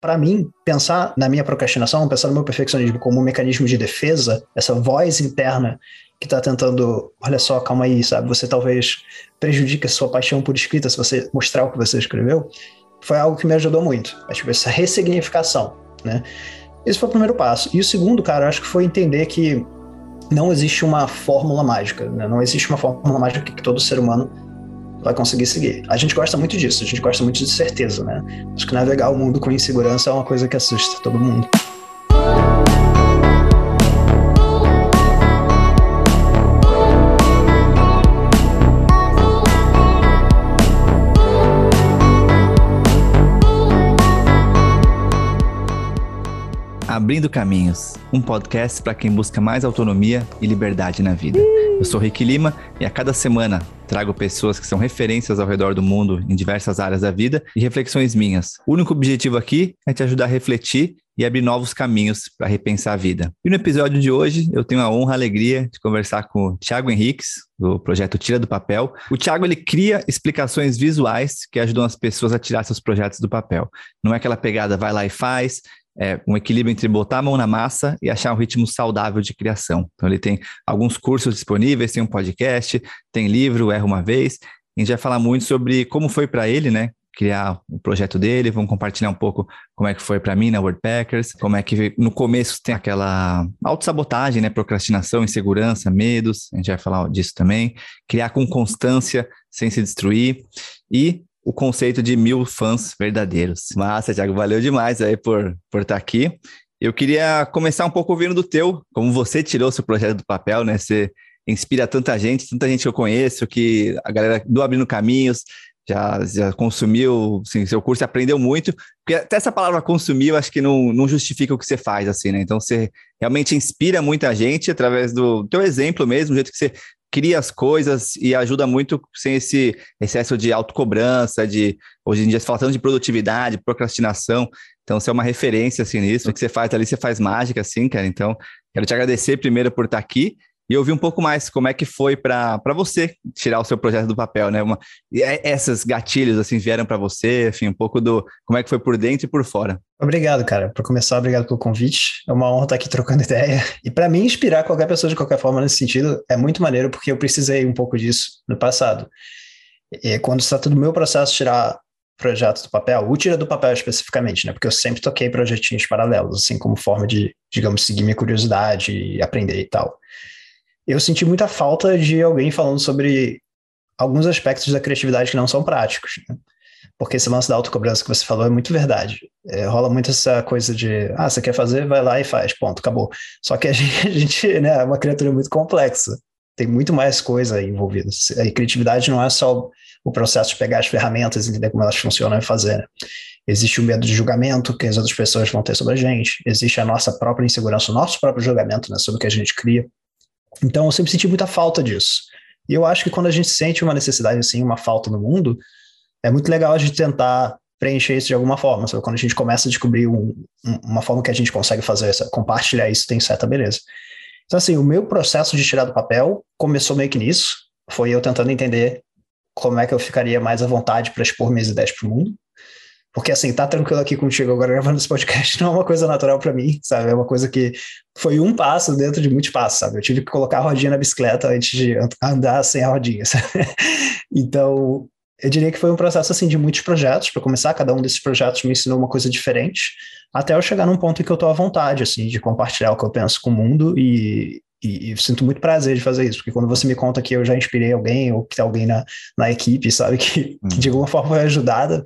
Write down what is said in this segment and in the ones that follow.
para mim, pensar na minha procrastinação, pensar no meu perfeccionismo como um mecanismo de defesa, essa voz interna que está tentando, olha só, calma aí, sabe? Você talvez prejudique a sua paixão por escrita se você mostrar o que você escreveu, foi algo que me ajudou muito. É, tipo, essa ressignificação, né? Esse foi o primeiro passo. E o segundo, cara, acho que foi entender que não existe uma fórmula mágica, né? Não existe uma fórmula mágica que todo ser humano vai conseguir seguir. A gente gosta muito disso, a gente gosta muito de certeza, né? Acho que navegar o mundo com insegurança é uma coisa que assusta todo mundo. Abrindo Caminhos, um podcast para quem busca mais autonomia e liberdade na vida. Eu sou Rick Lima e a cada semana trago pessoas que são referências ao redor do mundo em diversas áreas da vida e reflexões minhas. O único objetivo aqui é te ajudar a refletir e abrir novos caminhos para repensar a vida. E no episódio de hoje, eu tenho a honra, a alegria de conversar com o Thiago Henriques, do projeto Tira do Papel. O Thiago ele cria explicações visuais que ajudam as pessoas a tirar seus projetos do papel. Não é aquela pegada vai lá e faz, é, um equilíbrio entre botar a mão na massa e achar um ritmo saudável de criação. Então, ele tem alguns cursos disponíveis, tem um podcast, tem livro, Erra Uma Vez. A gente vai falar muito sobre como foi para ele, né? Criar o projeto dele, vamos compartilhar um pouco como é que foi para mim na WordPackers, como é que no começo tem aquela autossabotagem, né? Procrastinação, insegurança, medos, a gente vai falar disso também. Criar com constância, sem se destruir. E o conceito de mil fãs verdadeiros. Massa, Thiago, valeu demais aí por, por estar tá aqui. Eu queria começar um pouco ouvindo do teu, como você tirou seu projeto do papel, né? Você inspira tanta gente, tanta gente que eu conheço, que a galera do Abrindo Caminhos já, já consumiu assim, seu curso aprendeu muito, porque até essa palavra consumir, eu acho que não, não justifica o que você faz, assim, né? Então, você realmente inspira muita gente através do teu exemplo mesmo, do jeito que você cria as coisas e ajuda muito sem esse excesso de autocobrança, de hoje em dia se fala tanto de produtividade, procrastinação. Então, você é uma referência assim nisso. O que você faz ali, você faz mágica, assim, cara. Então, quero te agradecer primeiro por estar aqui e ouvir um pouco mais como é que foi para você tirar o seu projeto do papel, né? Uma, é, essas gatilhos assim vieram para você, enfim, um pouco do como é que foi por dentro e por fora. Obrigado, cara. Para começar, obrigado pelo convite. É uma honra estar aqui trocando ideia. E para mim, inspirar qualquer pessoa de qualquer forma nesse sentido é muito maneiro, porque eu precisei um pouco disso no passado. E quando se trata do meu processo tirar projeto do papel, o tira do papel especificamente, né? Porque eu sempre toquei projetinhos paralelos, assim, como forma de, digamos, seguir minha curiosidade e aprender e tal eu senti muita falta de alguém falando sobre alguns aspectos da criatividade que não são práticos. Né? Porque esse lance da autocobrança que você falou é muito verdade. É, rola muito essa coisa de, ah, você quer fazer, vai lá e faz, ponto, acabou. Só que a gente, a gente né, é uma criatura muito complexa. Tem muito mais coisa envolvida. A criatividade não é só o processo de pegar as ferramentas, entender como elas funcionam e fazer. Né? Existe o medo de julgamento que as outras pessoas vão ter sobre a gente. Existe a nossa própria insegurança, o nosso próprio julgamento né, sobre o que a gente cria. Então eu sempre senti muita falta disso. E eu acho que quando a gente sente uma necessidade assim, uma falta no mundo, é muito legal a gente tentar preencher isso de alguma forma. Sabe? Quando a gente começa a descobrir um, uma forma que a gente consegue fazer, compartilhar isso, tem certa beleza. Então, assim, o meu processo de tirar do papel começou meio que nisso. Foi eu tentando entender como é que eu ficaria mais à vontade para expor minhas ideias para o mundo. Porque, assim, tá tranquilo aqui contigo agora gravando esse podcast não é uma coisa natural para mim, sabe? É uma coisa que foi um passo dentro de muitos passos, sabe? Eu tive que colocar a rodinha na bicicleta antes de andar sem a rodinha, sabe? Então, eu diria que foi um processo, assim, de muitos projetos. Para começar, cada um desses projetos me ensinou uma coisa diferente, até eu chegar num ponto em que eu tô à vontade, assim, de compartilhar o que eu penso com o mundo e, e, e, sinto muito prazer de fazer isso, porque quando você me conta que eu já inspirei alguém ou que tem alguém na, na equipe, sabe, que, que de alguma forma foi ajudada,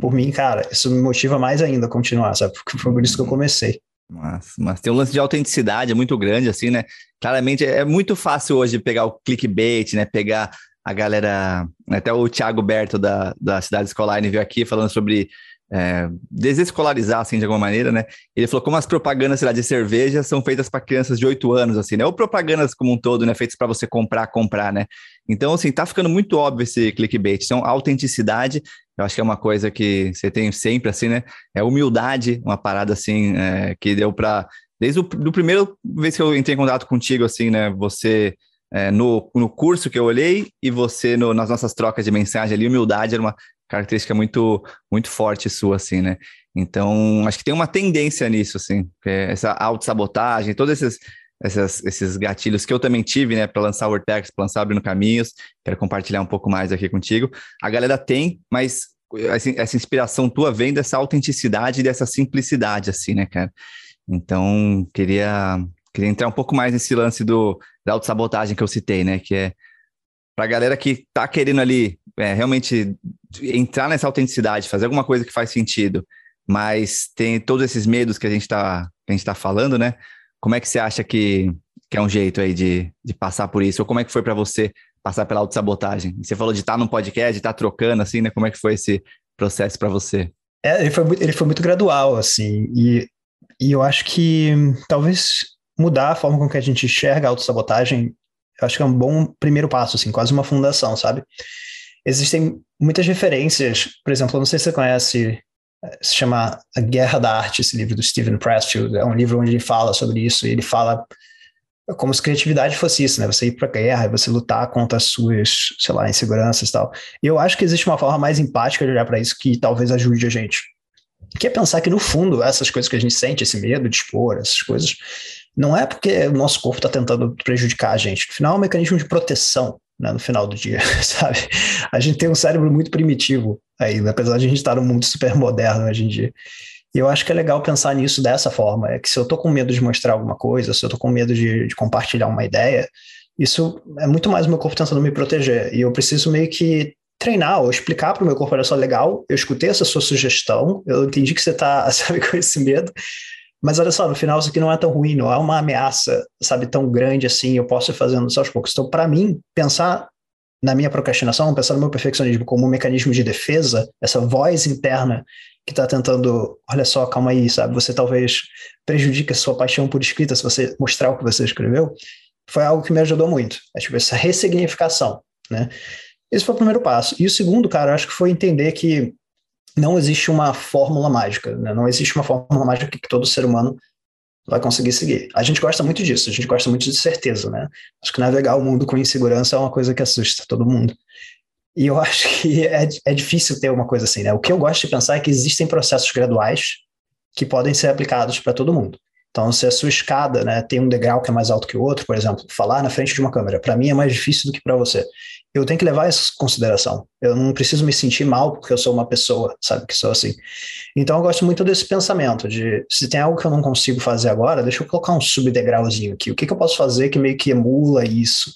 por mim, cara, isso me motiva mais ainda a continuar, sabe? Porque foi por isso que eu comecei. Mas, mas tem um lance de autenticidade, é muito grande, assim, né? Claramente é muito fácil hoje pegar o clickbait, né? Pegar a galera, até o Thiago Berto da, da Cidade Escolar, ele veio aqui falando sobre é, desescolarizar, assim, de alguma maneira, né? Ele falou como as propagandas, sei lá, de cerveja são feitas para crianças de 8 anos, assim, né? Ou propagandas como um todo, né? Feitas para você comprar, comprar, né? Então, assim, tá ficando muito óbvio esse clickbait. Então, autenticidade, eu acho que é uma coisa que você tem sempre, assim, né? É humildade, uma parada, assim, é, que deu para Desde o do primeiro vez que eu entrei em contato contigo, assim, né? Você... É, no, no curso que eu olhei e você no, nas nossas trocas de mensagem ali, humildade era uma característica muito, muito forte sua, assim, né? Então, acho que tem uma tendência nisso, assim, é essa autossabotagem, todos esses, essas, esses gatilhos que eu também tive, né, para lançar o Vortex, para lançar Abrindo Caminhos, quero compartilhar um pouco mais aqui contigo. A galera tem, mas essa inspiração tua vem dessa autenticidade e dessa simplicidade, assim, né, cara? Então, queria, queria entrar um pouco mais nesse lance do, da autossabotagem que eu citei, né, que é para a galera que tá querendo ali é, realmente entrar nessa autenticidade, fazer alguma coisa que faz sentido, mas tem todos esses medos que a gente está tá falando, né? Como é que você acha que, que é um jeito aí de, de passar por isso? Ou como é que foi para você passar pela autossabotagem? Você falou de estar tá num podcast, de estar tá trocando, assim, né? Como é que foi esse processo para você? É, ele foi, ele foi muito gradual, assim, e, e eu acho que talvez mudar a forma com que a gente enxerga a autossabotagem, eu acho que é um bom primeiro passo, assim, quase uma fundação, sabe? Existem muitas referências, por exemplo, eu não sei se você conhece se chama A Guerra da Arte, esse livro do Stephen Pressfield. É um livro onde ele fala sobre isso, e ele fala como se criatividade fosse isso, né? Você ir para a guerra, você lutar contra as suas, sei lá, inseguranças e tal. E eu acho que existe uma forma mais empática de olhar para isso que talvez ajude a gente. Que é pensar que, no fundo, essas coisas que a gente sente, esse medo de expor, essas coisas, não é porque o nosso corpo está tentando prejudicar a gente. No final, é um mecanismo de proteção né, no final do dia, sabe? A gente tem um cérebro muito primitivo ainda, apesar de a gente estar num mundo super moderno hoje em dia. E eu acho que é legal pensar nisso dessa forma, é que se eu tô com medo de mostrar alguma coisa, se eu tô com medo de, de compartilhar uma ideia, isso é muito mais o meu corpo tentando me proteger. E eu preciso meio que treinar ou explicar para o meu corpo, olha só, legal, eu escutei essa sua sugestão, eu entendi que você está, sabe, com esse medo, mas olha só, no final isso aqui não é tão ruim, não é uma ameaça, sabe, tão grande assim, eu posso ir fazendo isso aos poucos. Então, para mim, pensar na minha procrastinação, pensar no meu perfeccionismo como um mecanismo de defesa, essa voz interna que está tentando, olha só, calma aí, sabe, você talvez prejudique a sua paixão por escrita se você mostrar o que você escreveu, foi algo que me ajudou muito. É tipo essa ressignificação, né? Esse foi o primeiro passo. E o segundo, cara, acho que foi entender que não existe uma fórmula mágica, né? não existe uma fórmula mágica que todo ser humano vai conseguir seguir. A gente gosta muito disso, a gente gosta muito de certeza, né? Acho que navegar o mundo com insegurança é uma coisa que assusta todo mundo. E eu acho que é, é difícil ter uma coisa assim, né? O que eu gosto de pensar é que existem processos graduais que podem ser aplicados para todo mundo. Então, se a sua escada né, tem um degrau que é mais alto que o outro, por exemplo, falar na frente de uma câmera, para mim é mais difícil do que para você. Eu tenho que levar isso em consideração. Eu não preciso me sentir mal porque eu sou uma pessoa, sabe, que sou assim. Então, eu gosto muito desse pensamento de se tem algo que eu não consigo fazer agora, deixa eu colocar um subdegrauzinho aqui. O que, que eu posso fazer que meio que emula isso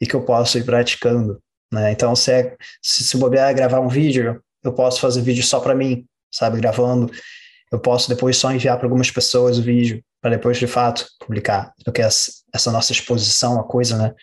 e que eu posso ir praticando? Né? Então, se, é, se, se bobear gravar um vídeo, eu posso fazer vídeo só para mim, sabe, gravando eu posso depois só enviar para algumas pessoas o vídeo, para depois de fato publicar. Porque essa, nossa exposição à coisa, né,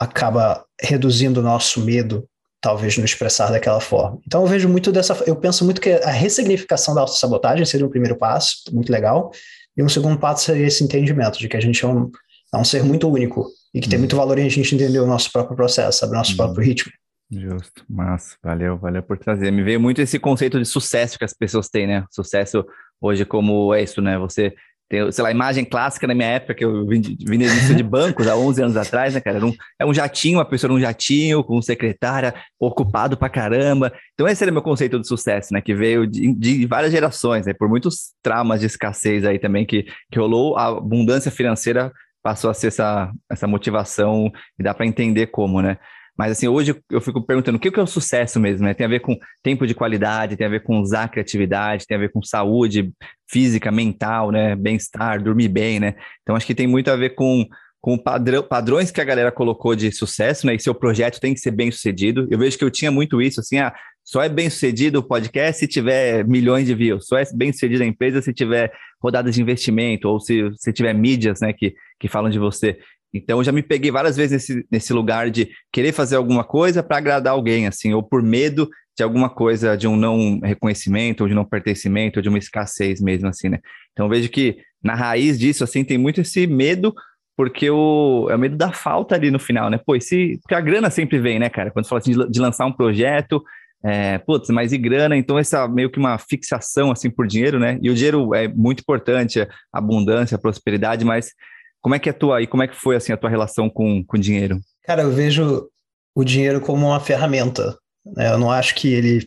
acaba reduzindo o nosso medo, talvez, no expressar daquela forma. Então eu vejo muito dessa. Eu penso muito que a ressignificação da autossabotagem seria um primeiro passo, muito legal. E um segundo passo seria esse entendimento de que a gente é um, é um ser muito único e que tem uhum. muito valor em a gente entender o nosso próprio processo, sabe, o nosso uhum. próprio ritmo. Justo, massa, valeu, valeu por trazer. Me veio muito esse conceito de sucesso que as pessoas têm, né? Sucesso hoje como é isso, né? Você tem, sei lá, imagem clássica na minha época, que eu vim de, de, bancos há 11 anos atrás, né, cara? Era um, é um jatinho, a pessoa num jatinho, com secretária, ocupado pra caramba. Então esse era o meu conceito de sucesso, né? Que veio de, de várias gerações, né? Por muitos traumas de escassez aí também que, que rolou, a abundância financeira passou a ser essa, essa motivação e dá para entender como, né? Mas assim, hoje eu fico perguntando o que é o sucesso mesmo, né? Tem a ver com tempo de qualidade, tem a ver com usar criatividade, tem a ver com saúde física, mental, né? Bem-estar, dormir bem, né? Então acho que tem muito a ver com com padrão, padrões que a galera colocou de sucesso, né? E seu projeto tem que ser bem sucedido. Eu vejo que eu tinha muito isso, assim, ah, só é bem sucedido o podcast se tiver milhões de views, só é bem sucedido a empresa se tiver rodadas de investimento, ou se, se tiver mídias, né, que, que falam de você. Então, eu já me peguei várias vezes nesse, nesse lugar de querer fazer alguma coisa para agradar alguém, assim, ou por medo de alguma coisa, de um não reconhecimento, ou de não pertencimento, ou de uma escassez mesmo, assim, né? Então, vejo que na raiz disso, assim, tem muito esse medo, porque o, é o medo da falta ali no final, né? Pô, se, porque a grana sempre vem, né, cara? Quando fala assim de, de lançar um projeto, é, putz, mas e grana? Então, essa meio que uma fixação, assim, por dinheiro, né? E o dinheiro é muito importante, a abundância, prosperidade, mas como é que é a tua e como é que foi assim a tua relação com o dinheiro? Cara, eu vejo o dinheiro como uma ferramenta. Né? Eu não acho que ele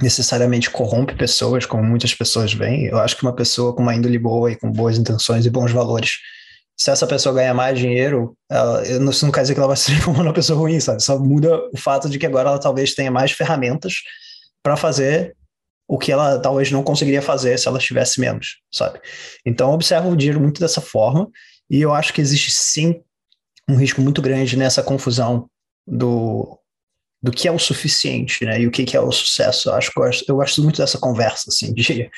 necessariamente corrompe pessoas, como muitas pessoas veem. Eu acho que uma pessoa com uma índole boa e com boas intenções e bons valores, se essa pessoa ganhar mais dinheiro, ela, isso não quer dizer que ela vai se transformar numa pessoa ruim, sabe? Só muda o fato de que agora ela talvez tenha mais ferramentas para fazer o que ela talvez não conseguiria fazer se ela tivesse menos, sabe? Então, eu observo o dinheiro muito dessa forma e eu acho que existe sim um risco muito grande nessa confusão do, do que é o suficiente, né? E o que, que é o sucesso. Eu acho eu gosto, eu gosto muito dessa conversa, assim, de,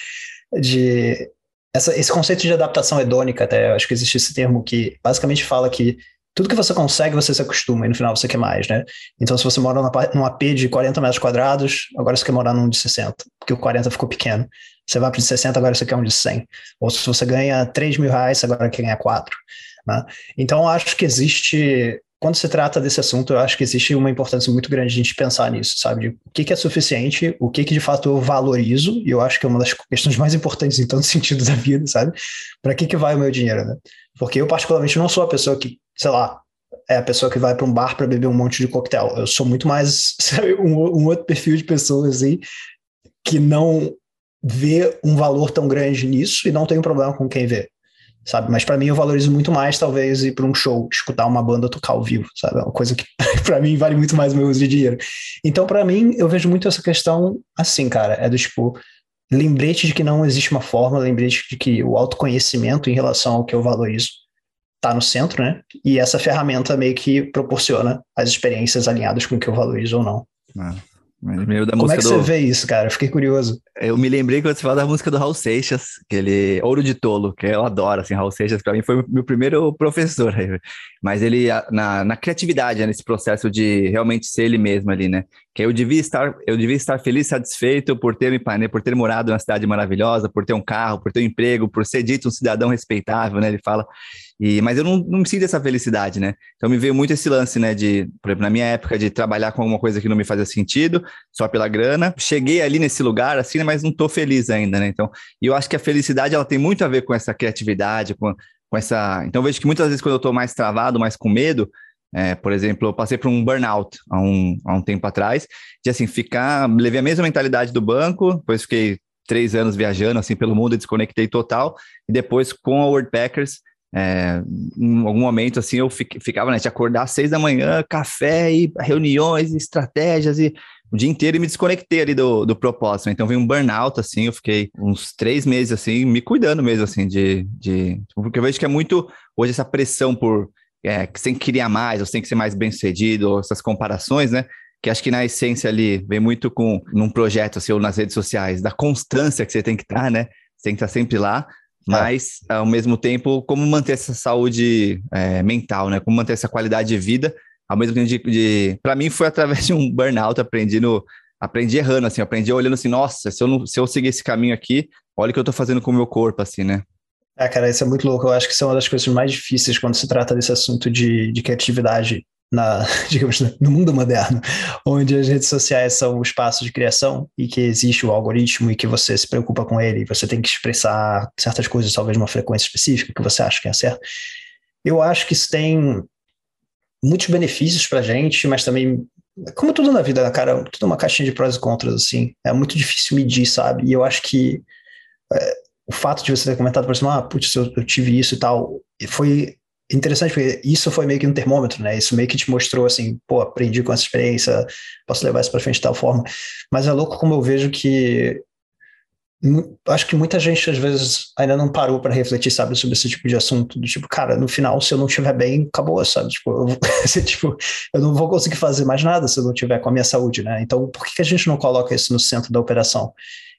de essa, esse conceito de adaptação hedônica, até, acho que existe esse termo que basicamente fala que tudo que você consegue, você se acostuma, e no final você quer mais, né? Então, se você mora num AP de 40 metros quadrados, agora você quer morar num de 60, porque o 40 ficou pequeno. Você vai para de 60, agora você quer um de 100. Ou se você ganha 3 mil reais, agora quer ganhar 4. Né? Então, acho que existe, quando se trata desse assunto, eu acho que existe uma importância muito grande de a gente pensar nisso, sabe? De o que, que é suficiente, o que, que de fato eu valorizo, e eu acho que é uma das questões mais importantes em todo sentido da vida, sabe? Para que, que vai o meu dinheiro, né? Porque eu, particularmente, não sou a pessoa que, sei lá, é a pessoa que vai para um bar para beber um monte de coquetel. Eu sou muito mais sabe, um, um, outro perfil de pessoas aí que não vê um valor tão grande nisso e não tem um problema com quem vê sabe? Mas para mim eu valorizo muito mais, talvez, ir para um show, escutar uma banda tocar ao vivo, sabe? É uma coisa que para mim vale muito mais o meu uso de dinheiro. Então, para mim, eu vejo muito essa questão assim, cara, é do tipo, lembrete de que não existe uma forma, lembrete de que o autoconhecimento em relação ao que eu valorizo está no centro, né? E essa ferramenta meio que proporciona as experiências alinhadas com o que eu valorizo ou não. Ah. Meio da Como é que do... você vê isso, cara? Eu fiquei curioso. Eu me lembrei quando você falou da música do Raul Seixas, aquele Ouro de Tolo, que eu adoro, assim, Raul Seixas para mim foi meu primeiro professor, mas ele, na, na criatividade, né, nesse processo de realmente ser ele mesmo ali, né, que eu devia estar, eu devia estar feliz, satisfeito por ter, né, por ter morado numa cidade maravilhosa, por ter um carro, por ter um emprego, por ser dito um cidadão respeitável, né, ele fala, e, mas eu não, não sinto essa felicidade, né? Então me veio muito esse lance, né? De, por exemplo, na minha época de trabalhar com alguma coisa que não me fazia sentido, só pela grana. Cheguei ali nesse lugar, assim, né, mas não tô feliz ainda, né? Então, e eu acho que a felicidade ela tem muito a ver com essa criatividade, com, com essa. Então, vejo que muitas vezes quando eu tô mais travado, mais com medo, é, por exemplo, eu passei por um burnout há um, há um tempo atrás, de assim, ficar. Levei a mesma mentalidade do banco, depois fiquei três anos viajando assim pelo mundo, desconectei total, e depois com a Packers é, em algum momento, assim, eu ficava, né, de acordar às seis da manhã, café e reuniões, estratégias e o dia inteiro e me desconectei ali do, do propósito. Então, veio um burnout, assim, eu fiquei uns três meses, assim, me cuidando mesmo, assim, de... de porque eu vejo que é muito, hoje, essa pressão por... É, que você tem que criar mais, ou você tem que ser mais bem-sucedido, essas comparações, né? Que acho que na essência ali vem muito com, num projeto, assim, ou nas redes sociais, da constância que você tem que estar, né? Você tem que estar sempre lá, mas é. ao mesmo tempo, como manter essa saúde é, mental, né? Como manter essa qualidade de vida, ao mesmo tempo de, de para mim foi através de um burnout, aprendi no aprendi errando assim, aprendi olhando assim, nossa, se eu não se eu seguir esse caminho aqui, olha o que eu tô fazendo com o meu corpo assim, né? É, cara, isso é muito louco. Eu acho que isso é uma das coisas mais difíceis quando se trata desse assunto de, de criatividade na, digamos, no mundo moderno, onde as redes sociais são o espaço de criação e que existe o algoritmo e que você se preocupa com ele, e você tem que expressar certas coisas, talvez uma frequência específica que você acha que é certo. Eu acho que isso tem muitos benefícios para a gente, mas também, como tudo na vida, né, cara, tudo uma caixinha de prós e contras, assim, é muito difícil medir, sabe? E eu acho que é, o fato de você ter comentado, por exemplo, ah, putz, eu, eu tive isso e tal, foi interessante porque isso foi meio que um termômetro, né? Isso meio que te mostrou assim, pô, aprendi com essa experiência, posso levar isso para frente de tal forma. Mas é louco como eu vejo que acho que muita gente às vezes ainda não parou para refletir, sabe, sobre esse tipo de assunto, do tipo, cara, no final se eu não estiver bem, acabou, sabe? Tipo, eu, tipo, eu não vou conseguir fazer mais nada se eu não tiver com a minha saúde, né? Então, por que a gente não coloca isso no centro da operação?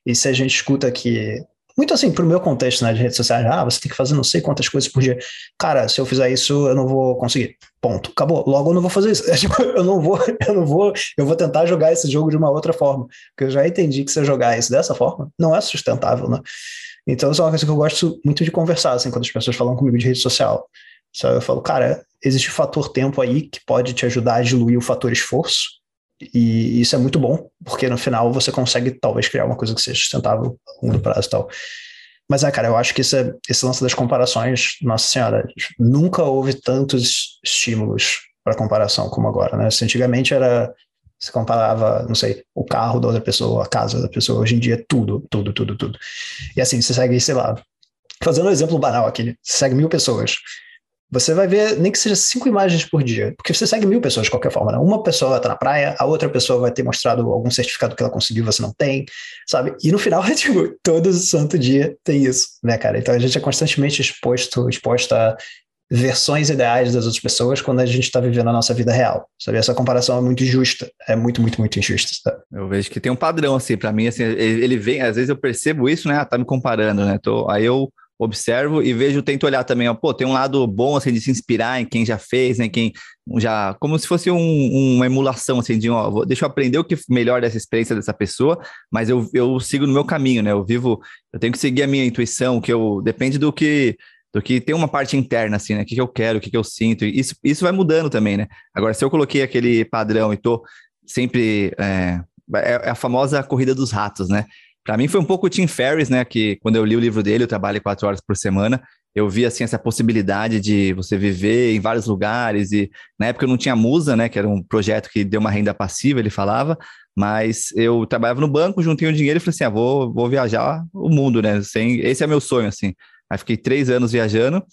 E se a gente escuta que muito assim, pro meu contexto, né, de redes sociais, ah, você tem que fazer não sei quantas coisas por dia. Cara, se eu fizer isso, eu não vou conseguir. Ponto. Acabou. Logo eu não vou fazer isso. Tipo, eu não vou, eu não vou, eu vou tentar jogar esse jogo de uma outra forma. Porque eu já entendi que se eu jogar isso dessa forma, não é sustentável, né? Então, isso é uma coisa que eu gosto muito de conversar, assim, quando as pessoas falam comigo de rede social. Eu falo, cara, existe o fator tempo aí que pode te ajudar a diluir o fator esforço e isso é muito bom, porque no final você consegue talvez criar uma coisa que seja sustentável a longo prazo e tal. Mas é, cara, eu acho que esse, esse lance das comparações, nossa senhora, nunca houve tantos estímulos para comparação como agora, né? Se antigamente era, Você comparava, não sei, o carro da outra pessoa, a casa da pessoa. Hoje em dia, é tudo, tudo, tudo, tudo. E assim, você segue, sei lá, fazendo um exemplo banal aqui, você segue mil pessoas. Você vai ver, nem que seja cinco imagens por dia, porque você segue mil pessoas de qualquer forma. Né? Uma pessoa estar na praia, a outra pessoa vai ter mostrado algum certificado que ela conseguiu, você não tem, sabe? E no final, é tipo, todo santo dia tem isso, né, cara? Então a gente é constantemente exposto, exposto a versões ideais das outras pessoas quando a gente está vivendo a nossa vida real, sabe? Essa comparação é muito injusta, é muito, muito, muito injusta. Sabe? Eu vejo que tem um padrão, assim, para mim, assim, ele vem, às vezes eu percebo isso, né? Ah, tá me comparando, né? Tô, aí eu observo e vejo, tento olhar também, ó, pô, tem um lado bom, assim, de se inspirar em quem já fez, né, quem já, como se fosse um, uma emulação, assim, de, ó, vou, deixa eu aprender o que melhor dessa experiência dessa pessoa, mas eu, eu sigo no meu caminho, né, eu vivo, eu tenho que seguir a minha intuição, que eu, depende do que, do que tem uma parte interna, assim, né, o que, que eu quero, o que, que eu sinto, isso, isso vai mudando também, né, agora, se eu coloquei aquele padrão e tô sempre, é, é, é a famosa corrida dos ratos, né, para mim foi um pouco o Tim Ferriss, né? Que quando eu li o livro dele, eu trabalho quatro horas por semana, eu vi assim essa possibilidade de você viver em vários lugares e na época eu não tinha Musa, né? Que era um projeto que deu uma renda passiva, ele falava, mas eu trabalhava no banco, juntei o dinheiro e falei assim, ah, vou, vou viajar o mundo, né? Sem, esse é meu sonho, assim. Aí fiquei três anos viajando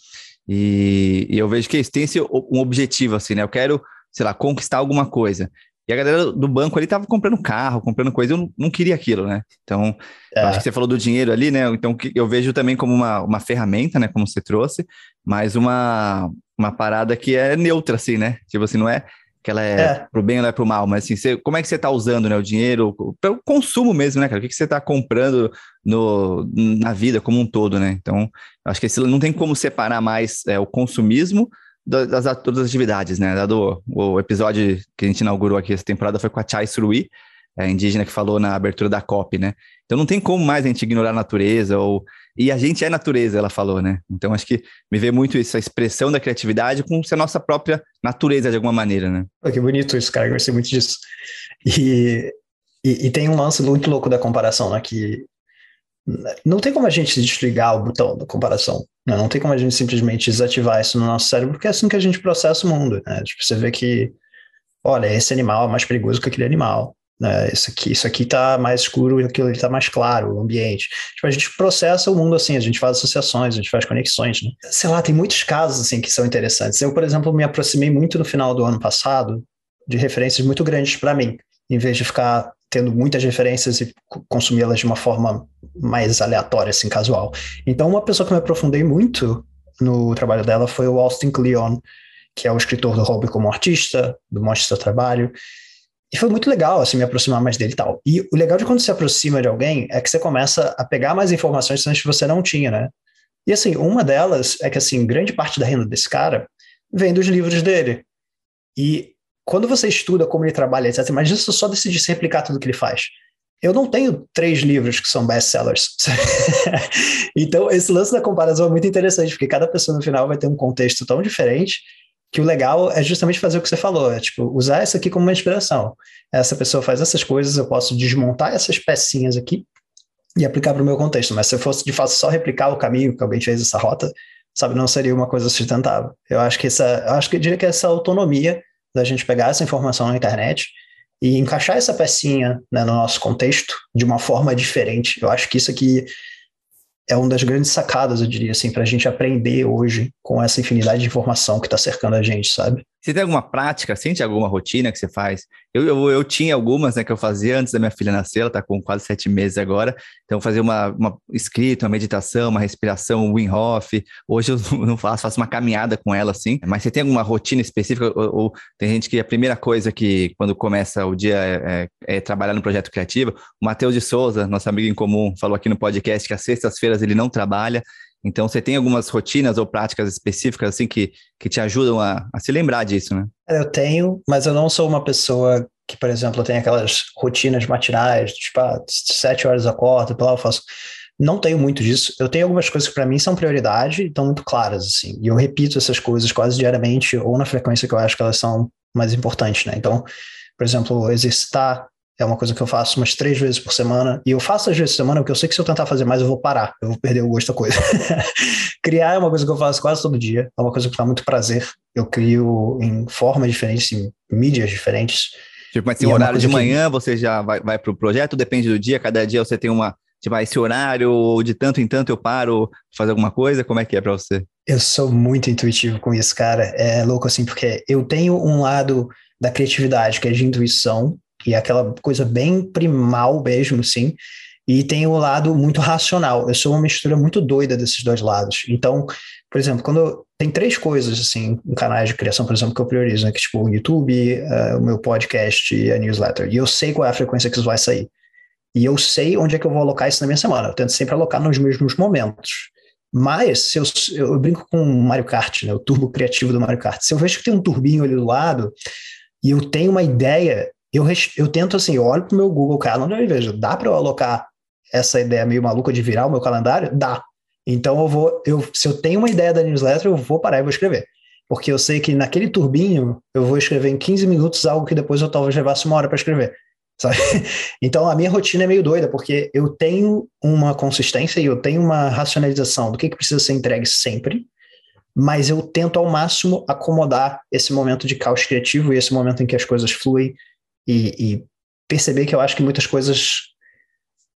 e, e eu vejo que tem esse um objetivo, assim, né? Eu quero, sei lá, conquistar alguma coisa. E a galera do banco ali tava comprando carro, comprando coisa, eu não, não queria aquilo, né? Então, é. acho que você falou do dinheiro ali, né? Então, eu vejo também como uma, uma ferramenta, né? Como você trouxe, mas uma, uma parada que é neutra, assim, né? Tipo assim, não é que ela é, é. pro bem ou é pro mal, mas assim, você, como é que você tá usando né, o dinheiro para o consumo mesmo, né, cara? O que, que você tá comprando no, na vida como um todo, né? Então, acho que esse, não tem como separar mais é, o consumismo das, das todas as atividades, né? Dado o episódio que a gente inaugurou aqui essa temporada foi com a Chai Surui, a indígena que falou na abertura da COP, né? Então não tem como mais a gente ignorar a natureza ou e a gente é natureza, ela falou, né? Então acho que me vê muito isso, a expressão da criatividade com ser a nossa própria natureza de alguma maneira, né? Pô, que bonito isso, cara, eu gostei muito disso. E, e, e, tem um lance muito louco da comparação, né? Que não tem como a gente desligar o botão da comparação. Né? Não tem como a gente simplesmente desativar isso no nosso cérebro, porque é assim que a gente processa o mundo. Né? Tipo, você vê que, olha, esse animal é mais perigoso que aquele animal. Né? Isso aqui, isso aqui tá mais escuro e aquilo está mais claro, o ambiente. Tipo, a gente processa o mundo assim, a gente faz associações, a gente faz conexões. Né? Sei lá, tem muitos casos assim que são interessantes. Eu, por exemplo, me aproximei muito no final do ano passado de referências muito grandes para mim, em vez de ficar tendo muitas referências e consumi-las de uma forma mais aleatória, assim, casual. Então, uma pessoa que me aprofundei muito no trabalho dela foi o Austin Kleon, que é o escritor do Hobby como Artista, do Mostre Seu Trabalho. E foi muito legal, assim, me aproximar mais dele e tal. E o legal de quando se aproxima de alguém é que você começa a pegar mais informações que antes você não tinha, né? E, assim, uma delas é que, assim, grande parte da renda desse cara vem dos livros dele. E quando você estuda como ele trabalha, etc., imagina se eu só decidisse replicar tudo que ele faz. Eu não tenho três livros que são best-sellers. então, esse lance da comparação é muito interessante, porque cada pessoa no final vai ter um contexto tão diferente que o legal é justamente fazer o que você falou, é tipo, usar isso aqui como uma inspiração. Essa pessoa faz essas coisas, eu posso desmontar essas pecinhas aqui e aplicar para o meu contexto. Mas se eu fosse de fato só replicar o caminho que alguém fez essa rota, sabe, não seria uma coisa sustentável. Eu acho que essa, eu acho que eu diria que essa autonomia da gente pegar essa informação na internet e encaixar essa pecinha né, no nosso contexto de uma forma diferente. Eu acho que isso aqui é uma das grandes sacadas, eu diria assim, para a gente aprender hoje com essa infinidade de informação que está cercando a gente, sabe? Você tem alguma prática, sente alguma rotina que você faz? Eu, eu, eu, tinha algumas né, que eu fazia antes da minha filha nascer, ela está com quase sete meses agora. Então, fazer uma, uma escrita, uma meditação, uma respiração, um Hof. Hoje eu não faço, faço uma caminhada com ela assim. Mas você tem alguma rotina específica? Ou, ou tem gente que a primeira coisa que, quando começa o dia, é, é, é trabalhar no projeto criativo? O Matheus de Souza, nosso amigo em comum, falou aqui no podcast que às sextas-feiras ele não trabalha. Então, você tem algumas rotinas ou práticas específicas assim que, que te ajudam a, a se lembrar disso, né? Eu tenho, mas eu não sou uma pessoa que, por exemplo, tem aquelas rotinas matinais, tipo, ah, sete horas eu acordo, eu faço. Não tenho muito disso. Eu tenho algumas coisas que para mim são prioridade e estão muito claras, assim. E eu repito essas coisas quase diariamente ou na frequência que eu acho que elas são mais importantes, né? Então, por exemplo, exercitar é uma coisa que eu faço umas três vezes por semana. E eu faço às vezes por semana, porque eu sei que se eu tentar fazer mais, eu vou parar. Eu vou perder o gosto da coisa. Criar é uma coisa que eu faço quase todo dia. É uma coisa que dá muito prazer. Eu crio em formas diferentes, em mídias diferentes. Tipo, mas tem um horário de manhã, que... você já vai, vai para o projeto, depende do dia, cada dia você tem uma, tipo, ah, esse horário, ou de tanto em tanto eu paro fazer alguma coisa, como é que é para você? Eu sou muito intuitivo com isso, cara, é louco assim, porque eu tenho um lado da criatividade, que é de intuição, e é aquela coisa bem primal mesmo, sim, e tem o lado muito racional. Eu sou uma mistura muito doida desses dois lados. Então, por exemplo, quando tem três coisas assim em canais de criação, por exemplo, que eu priorizo, né? que tipo o YouTube, uh, o meu podcast e a newsletter. E eu sei qual é a frequência que isso vai sair. E eu sei onde é que eu vou alocar isso na minha semana. Eu tento sempre alocar nos mesmos momentos. Mas se eu, eu brinco com o Mario Kart, né? o turbo criativo do Mario Kart. Se eu vejo que tem um turbinho ali do lado e eu tenho uma ideia, eu, eu tento assim, eu olho para o meu Google Calendar e vejo, dá para eu alocar essa ideia meio maluca de virar o meu calendário? Dá. Então eu vou, eu, se eu tenho uma ideia da newsletter, eu vou parar e vou escrever. Porque eu sei que naquele turbinho eu vou escrever em 15 minutos algo que depois eu talvez levasse uma hora para escrever. Sabe? Então a minha rotina é meio doida, porque eu tenho uma consistência e eu tenho uma racionalização do que, que precisa ser entregue sempre, mas eu tento ao máximo acomodar esse momento de caos criativo e esse momento em que as coisas fluem e, e perceber que eu acho que muitas coisas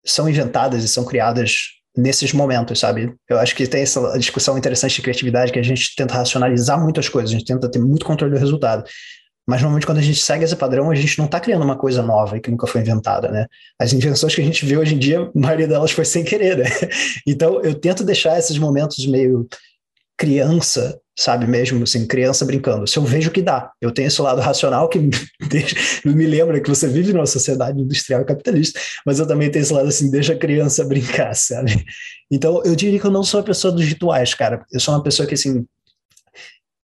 são inventadas e são criadas nesses momentos, sabe? Eu acho que tem essa discussão interessante de criatividade que a gente tenta racionalizar muitas coisas, a gente tenta ter muito controle do resultado. Mas normalmente quando a gente segue esse padrão, a gente não está criando uma coisa nova e que nunca foi inventada, né? As invenções que a gente vê hoje em dia, a maioria delas foi sem querer, né? Então eu tento deixar esses momentos meio criança, sabe mesmo, assim, criança brincando. Se eu vejo que dá, eu tenho esse lado racional que me, deixa, me lembra que você vive numa sociedade industrial capitalista, mas eu também tenho esse lado assim, deixa a criança brincar, sabe? Então, eu diria que eu não sou a pessoa dos rituais, cara. Eu sou uma pessoa que, assim,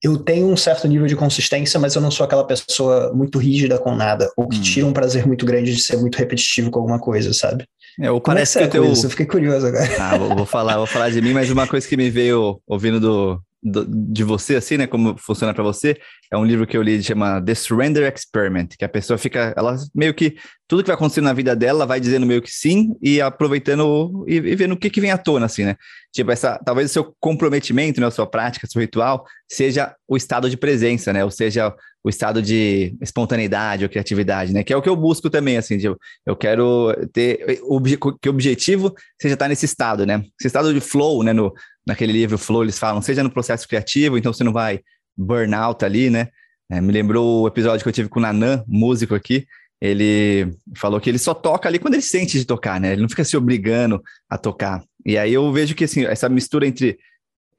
eu tenho um certo nível de consistência, mas eu não sou aquela pessoa muito rígida com nada, ou que hum. tira um prazer muito grande de ser muito repetitivo com alguma coisa, sabe? É, ou parece é que, que eu tenho... isso? Eu fiquei curioso agora. Ah, vou, vou, falar, vou falar de mim, mas uma coisa que me veio ouvindo do, do de você, assim, né? Como funciona para você, é um livro que eu li chama The Surrender Experiment, que a pessoa fica, ela meio que tudo que vai acontecendo na vida dela, ela vai dizendo meio que sim e aproveitando e, e vendo o que, que vem à tona, assim, né? Tipo, essa, talvez o seu comprometimento, né, a sua prática, seu ritual, seja o estado de presença, né? Ou seja, o estado de espontaneidade ou criatividade, né? Que é o que eu busco também, assim, tipo, eu quero ter que o objetivo seja estar nesse estado, né? Esse estado de flow, né? No, naquele livro Flow, eles falam, seja no processo criativo, então você não vai burnout ali, né? É, me lembrou o episódio que eu tive com o Nanan, músico aqui. Ele falou que ele só toca ali quando ele sente de tocar, né? Ele não fica se obrigando a tocar. E aí eu vejo que assim, essa mistura entre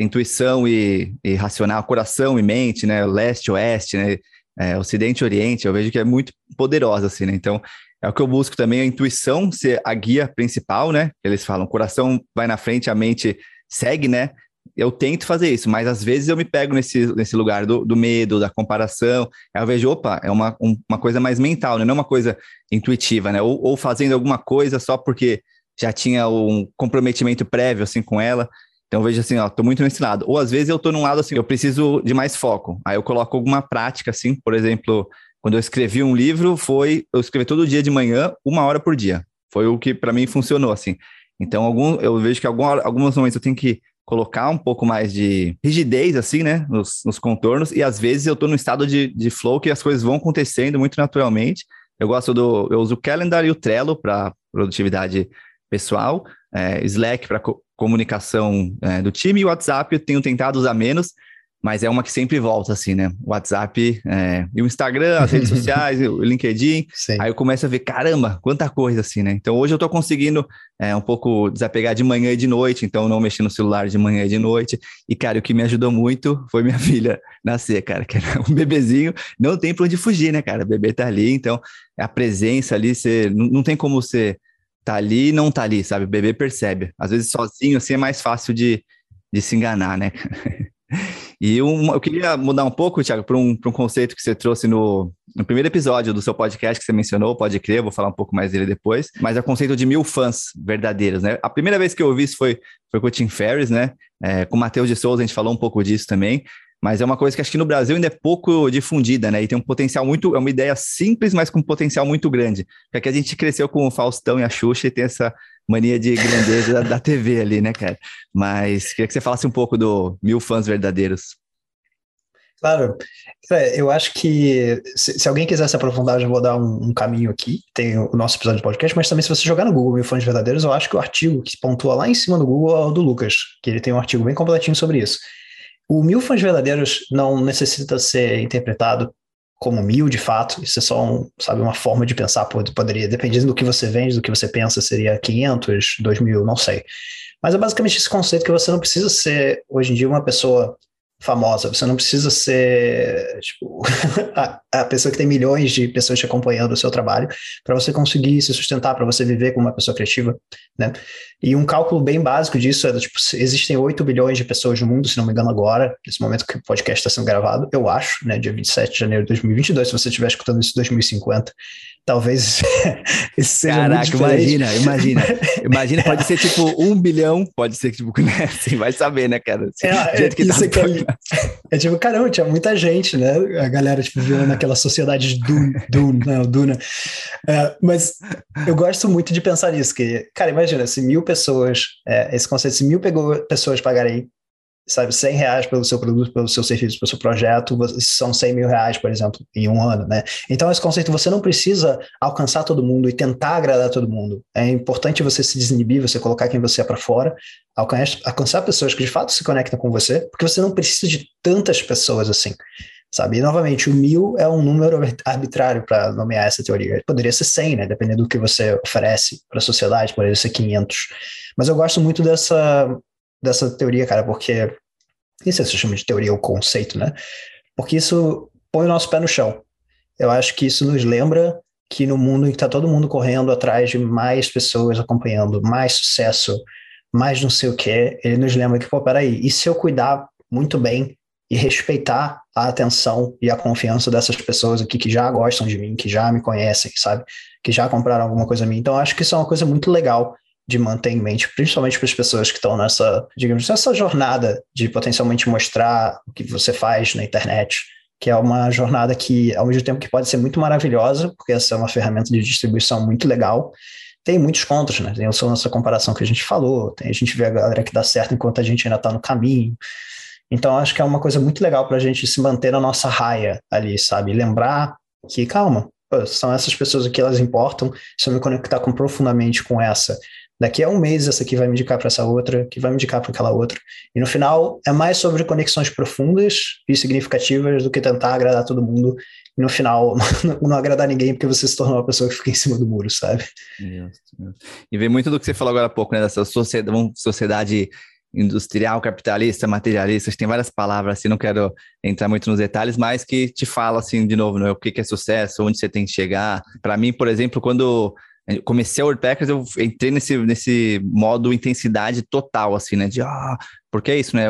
intuição e, e racional, coração e mente, né? Leste, oeste, né? É, ocidente oriente, eu vejo que é muito poderosa, assim, né? Então, é o que eu busco também, a intuição ser a guia principal, né? Eles falam, coração vai na frente, a mente segue, né? eu tento fazer isso, mas às vezes eu me pego nesse, nesse lugar do, do medo, da comparação. Aí eu vejo, opa, é uma, um, uma coisa mais mental, né? não é uma coisa intuitiva, né? Ou, ou, fazendo alguma coisa só porque já tinha um comprometimento prévio assim com ela. Então eu vejo assim, ó, tô muito nesse lado. Ou às vezes eu tô num lado assim, eu preciso de mais foco. Aí eu coloco alguma prática assim, por exemplo, quando eu escrevi um livro, foi eu escrevi todo dia de manhã, uma hora por dia. Foi o que para mim funcionou assim. Então algum, eu vejo que algum, alguns momentos eu tenho que colocar um pouco mais de rigidez, assim, né, nos, nos contornos, e às vezes eu estou no estado de, de flow que as coisas vão acontecendo muito naturalmente. Eu gosto do, eu uso o Calendar e o Trello para produtividade pessoal, é, Slack para co comunicação é, do time e o WhatsApp eu tenho tentado usar menos, mas é uma que sempre volta, assim, né? O WhatsApp é, e o Instagram, as redes sociais, o LinkedIn. Sim. Aí eu começo a ver, caramba, quanta coisa, assim, né? Então hoje eu tô conseguindo é, um pouco desapegar de manhã e de noite, então não mexer no celular de manhã e de noite. E, cara, o que me ajudou muito foi minha filha nascer, cara, que era um bebezinho, não tem pra onde fugir, né, cara? O bebê tá ali, então a presença ali, você não, não tem como você tá ali e não tá ali, sabe? O bebê percebe. Às vezes sozinho, assim, é mais fácil de, de se enganar, né? E um, eu queria mudar um pouco, Thiago, para um, um conceito que você trouxe no, no primeiro episódio do seu podcast que você mencionou, pode crer, vou falar um pouco mais dele depois, mas é o conceito de mil fãs verdadeiros, né? A primeira vez que eu ouvi isso foi, foi com o Tim Ferriss, né? É, com o Matheus de Souza, a gente falou um pouco disso também, mas é uma coisa que acho que no Brasil ainda é pouco difundida, né? E tem um potencial muito, é uma ideia simples, mas com um potencial muito grande. Porque aqui a gente cresceu com o Faustão e a Xuxa e tem essa mania de grandeza da, TV ali, né, cara? Mas queria que você falasse um pouco do Mil Fãs Verdadeiros. Claro. Eu acho que se, se, alguém quiser se aprofundar, eu já vou dar um, um, caminho aqui. Tem o nosso episódio de podcast, mas também se você jogar no Google Mil Fãs Verdadeiros, eu acho que o artigo que pontua lá em cima do Google é o do Lucas, que ele tem um artigo bem completinho sobre isso. O Mil Fãs Verdadeiros não necessita ser interpretado como mil de fato, isso é só um, sabe, uma forma de pensar, poderia, dependendo do que você vende, do que você pensa, seria 500, 2 mil, não sei. Mas é basicamente esse conceito que você não precisa ser, hoje em dia, uma pessoa famosa. Você não precisa ser tipo, a, a, pessoa que tem milhões de pessoas te acompanhando o seu trabalho para você conseguir se sustentar, para você viver como uma pessoa criativa, né? E um cálculo bem básico disso é, tipo, existem 8 bilhões de pessoas no mundo, se não me engano agora, nesse momento que o podcast está sendo gravado, eu acho, né, dia 27 de janeiro de 2022, se você estiver escutando isso em 2050, talvez isso seja Caraca, imagina, imagina. Imagina, pode ser tipo um bilhão, pode ser tipo, né? Assim, vai saber, né, cara? Assim, é, é, que isso tá é, é, tipo, caramba, tinha muita gente, né? A galera, tipo, vivendo naquela sociedade de Dune, Dune, não, Duna. É, mas eu gosto muito de pensar nisso, que, cara, imagina, se mil pessoas, é, esse conceito, se mil pessoas pagarem sabe, 100 reais pelo seu produto, pelo seu serviço, pelo seu projeto, são 100 mil reais, por exemplo, em um ano, né? Então, esse conceito, você não precisa alcançar todo mundo e tentar agradar todo mundo. É importante você se desinibir, você colocar quem você é para fora, alcançar, pessoas que de fato se conectam com você, porque você não precisa de tantas pessoas assim. Sabe? E, novamente, o mil é um número arbitrário para nomear essa teoria. Poderia ser 100, né? Dependendo do que você oferece para a sociedade, poderia ser 500. Mas eu gosto muito dessa, dessa teoria, cara, porque isso se chama de teoria ou conceito, né? Porque isso põe o nosso pé no chão. Eu acho que isso nos lembra que no mundo em que está todo mundo correndo atrás de mais pessoas acompanhando, mais sucesso, mais não sei o que, ele nos lembra que, pô, peraí, e se eu cuidar muito bem e respeitar a atenção e a confiança dessas pessoas aqui que já gostam de mim, que já me conhecem, sabe? Que já compraram alguma coisa a mim. Então, acho que isso é uma coisa muito legal de manter em mente, principalmente para as pessoas que estão nessa, digamos, nessa jornada de potencialmente mostrar o que você faz na internet, que é uma jornada que, ao mesmo tempo que pode ser muito maravilhosa, porque essa é uma ferramenta de distribuição muito legal, tem muitos contras, né? Tem essa nossa comparação que a gente falou, tem a gente vê a galera que dá certo enquanto a gente ainda está no caminho. Então, acho que é uma coisa muito legal para a gente se manter na nossa raia ali, sabe? Lembrar que, calma, são essas pessoas que elas importam, se eu me conectar com, profundamente com essa, Daqui a um mês, essa aqui vai me indicar para essa outra, que vai me indicar para aquela outra. E no final, é mais sobre conexões profundas e significativas do que tentar agradar todo mundo. E no final, não agradar ninguém porque você se tornou uma pessoa que fica em cima do muro, sabe? E vem muito do que você falou agora há pouco, né? Dessa sociedade, industrial, capitalista, materialista, tem várias palavras, assim, não quero entrar muito nos detalhes, mas que te fala, assim, de novo, né, o que é sucesso, onde você tem que chegar. Para mim, por exemplo, quando comecei a Wordpackers, eu entrei nesse, nesse modo intensidade total, assim, né? De, ah, porque é isso, né?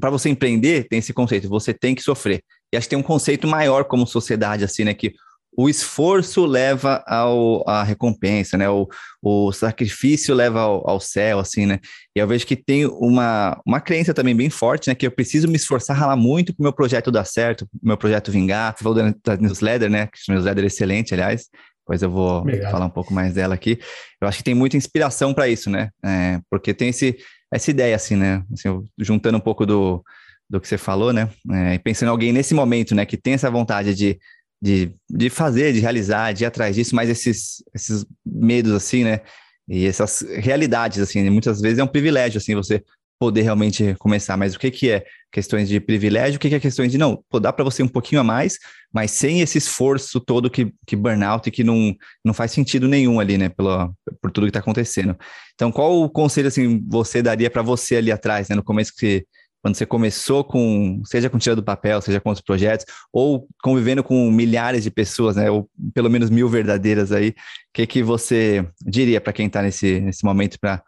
Para você empreender, tem esse conceito, você tem que sofrer. E acho que tem um conceito maior como sociedade, assim, né? Que o esforço leva ao, à recompensa, né? O, o sacrifício leva ao, ao, céu, assim, né? E eu vejo que tem uma, uma crença também bem forte, né? Que eu preciso me esforçar, ralar muito para o meu projeto dar certo, o meu projeto vingar. Você falou da newsletter, né? Que newsletter é excelente, aliás. Depois eu vou Obrigado. falar um pouco mais dela aqui. Eu acho que tem muita inspiração para isso, né? É, porque tem esse, essa ideia, assim, né? Assim, juntando um pouco do, do que você falou, né? É, pensando em alguém nesse momento, né? Que tem essa vontade de, de, de fazer, de realizar, de ir atrás disso, mas esses, esses medos, assim, né? E essas realidades, assim, muitas vezes é um privilégio, assim, você poder realmente começar. Mas o que, que é questões de privilégio? O que, que é questões de não? Pô, dá para você um pouquinho a mais, mas sem esse esforço todo que, que burnout e que não, não faz sentido nenhum ali, né? Pelo, por tudo que está acontecendo. Então, qual o conselho assim você daria para você ali atrás, né? No começo que quando você começou com, seja com tira do papel, seja com outros projetos, ou convivendo com milhares de pessoas, né, ou pelo menos mil verdadeiras aí, o que, que você diria para quem está nesse, nesse momento para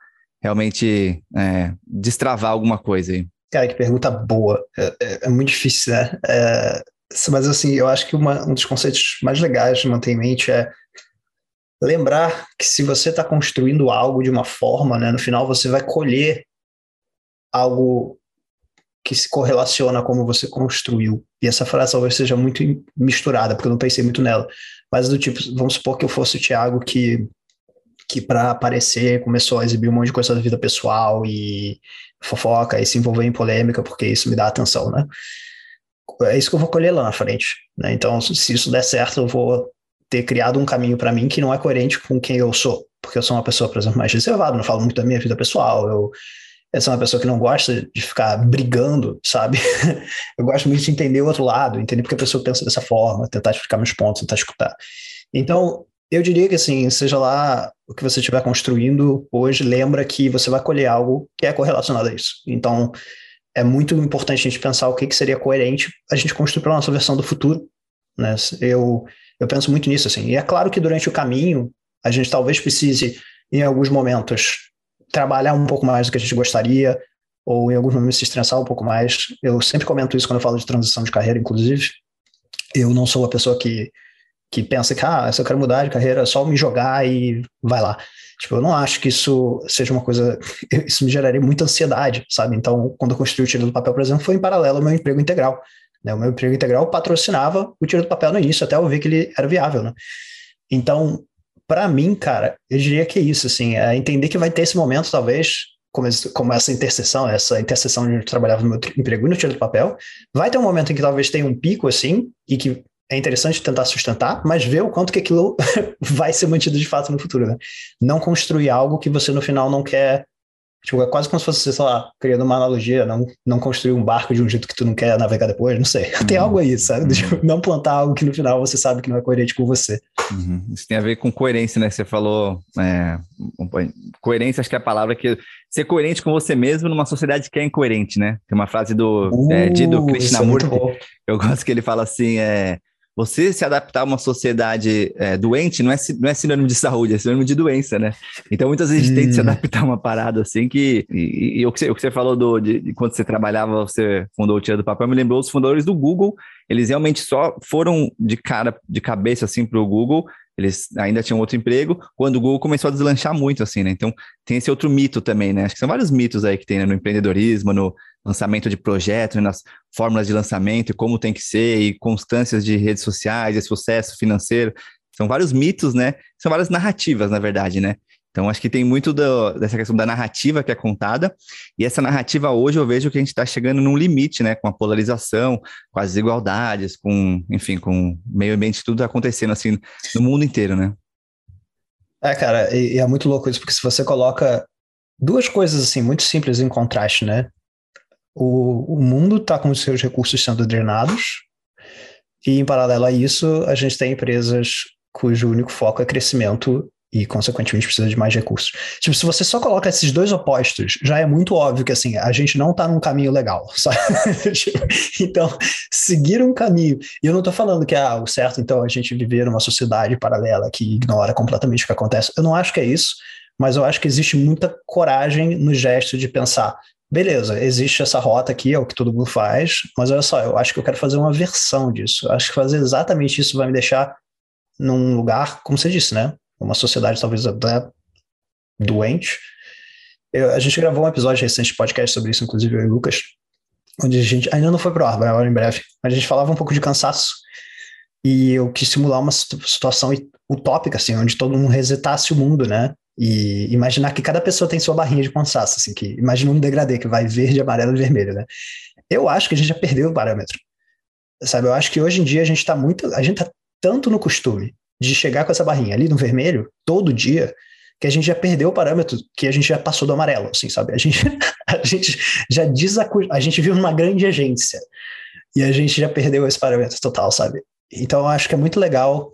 realmente é, destravar alguma coisa aí? Cara, que pergunta boa. É, é, é muito difícil, né? É, mas assim, eu acho que uma, um dos conceitos mais legais de manter em mente é lembrar que se você está construindo algo de uma forma, né, no final você vai colher algo que se correlaciona a como você construiu. E essa frase talvez seja muito misturada, porque eu não pensei muito nela. Mas do tipo, vamos supor que eu fosse o Thiago que que para aparecer começou a exibir um monte de coisa da vida pessoal e fofoca e se envolver em polêmica, porque isso me dá atenção, né? é isso que eu vou colher lá na frente. Né? Então, se isso der certo, eu vou ter criado um caminho para mim que não é coerente com quem eu sou. Porque eu sou uma pessoa, por exemplo, mais reservada, não falo muito da minha vida pessoal, eu, eu sou uma pessoa que não gosta de ficar brigando, sabe? eu gosto muito de entender o outro lado, entender porque a pessoa pensa dessa forma, tentar explicar meus pontos, tentar escutar. Então, eu diria que assim, seja lá o que você estiver construindo hoje, lembra que você vai colher algo que é correlacionado a isso. Então, é muito importante a gente pensar o que, que seria coerente a gente construir para a nossa versão do futuro. Né? Eu, eu penso muito nisso, assim. E é claro que durante o caminho, a gente talvez precise, em alguns momentos, trabalhar um pouco mais do que a gente gostaria, ou em alguns momentos se estressar um pouco mais. Eu sempre comento isso quando eu falo de transição de carreira, inclusive. Eu não sou a pessoa que que pensa que, ah, se eu quero mudar de carreira, é só me jogar e vai lá. Tipo, eu não acho que isso seja uma coisa, isso me geraria muita ansiedade, sabe? Então, quando eu construí o tiro do papel, por exemplo, foi em paralelo ao meu emprego integral. Né? O meu emprego integral patrocinava o tiro do papel no início, até eu ver que ele era viável, né? Então, para mim, cara, eu diria que é isso, assim, é entender que vai ter esse momento, talvez, como, como essa interseção, essa interseção onde eu trabalhava no meu emprego e no tiro do papel, vai ter um momento em que talvez tenha um pico, assim, e que é interessante tentar sustentar, mas ver o quanto que aquilo vai ser mantido de fato no futuro, né? Não construir algo que você no final não quer. Tipo, é quase como se fosse, sei lá, criando uma analogia, não, não construir um barco de um jeito que tu não quer navegar depois, não sei. Tem uhum. algo aí, sabe? Tipo, não plantar algo que no final você sabe que não é coerente com você. Uhum. Isso tem a ver com coerência, né? Você falou. É, coerência, acho que é a palavra que. Ser coerente com você mesmo numa sociedade que é incoerente, né? Tem uma frase do uh, é, Dido Krishnamurti. É eu gosto que ele fala assim: é, você se adaptar a uma sociedade é, doente não é, não é sinônimo de saúde, é sinônimo de doença, né? Então, muitas vezes a gente hum. tem que se adaptar a uma parada assim que. E, e o, que você, o que você falou do, de, de, quando você trabalhava, você fundou o Tia do Papel, me lembrou os fundadores do Google. Eles realmente só foram de cara, de cabeça assim para o Google eles ainda tinham outro emprego, quando o Google começou a deslanchar muito, assim, né? Então, tem esse outro mito também, né? Acho que são vários mitos aí que tem né? no empreendedorismo, no lançamento de projetos, né? nas fórmulas de lançamento, e como tem que ser, e constâncias de redes sociais, e sucesso financeiro. São vários mitos, né? São várias narrativas, na verdade, né? Então, acho que tem muito do, dessa questão da narrativa que é contada, e essa narrativa hoje eu vejo que a gente está chegando num limite, né, com a polarização, com as desigualdades, com, enfim, com o meio ambiente, tudo acontecendo assim no mundo inteiro, né? É, cara, e, e é muito louco isso, porque se você coloca duas coisas assim muito simples em contraste, né? O, o mundo está com os seus recursos sendo drenados, e em paralelo a isso, a gente tem empresas cujo único foco é crescimento e, consequentemente, precisa de mais recursos. Tipo, se você só coloca esses dois opostos, já é muito óbvio que, assim, a gente não está num caminho legal? Tipo, então, seguir um caminho, e eu não estou falando que, ah, o certo, então, é a gente viver numa sociedade paralela que ignora completamente o que acontece, eu não acho que é isso, mas eu acho que existe muita coragem no gesto de pensar, beleza, existe essa rota aqui, é o que todo mundo faz, mas olha só, eu acho que eu quero fazer uma versão disso, eu acho que fazer exatamente isso vai me deixar num lugar, como você disse, né? uma sociedade talvez até doente. Eu, a gente gravou um episódio recente de podcast sobre isso, inclusive eu e o Lucas, onde a gente ainda não foi pro ar, vai agora em breve, mas a gente falava um pouco de cansaço e eu quis simular uma situação utópica, assim, onde todo mundo resetasse o mundo, né? E imaginar que cada pessoa tem sua barrinha de cansaço, assim, que imagina um degradê que vai verde, amarelo e vermelho, né? Eu acho que a gente já perdeu o parâmetro. Sabe, eu acho que hoje em dia a gente tá muito, a gente tá tanto no costume de chegar com essa barrinha ali no vermelho todo dia, que a gente já perdeu o parâmetro, que a gente já passou do amarelo, assim, sabe? A gente, a gente já desacu... a gente vive numa grande agência e a gente já perdeu esse parâmetro total, sabe? Então eu acho que é muito legal,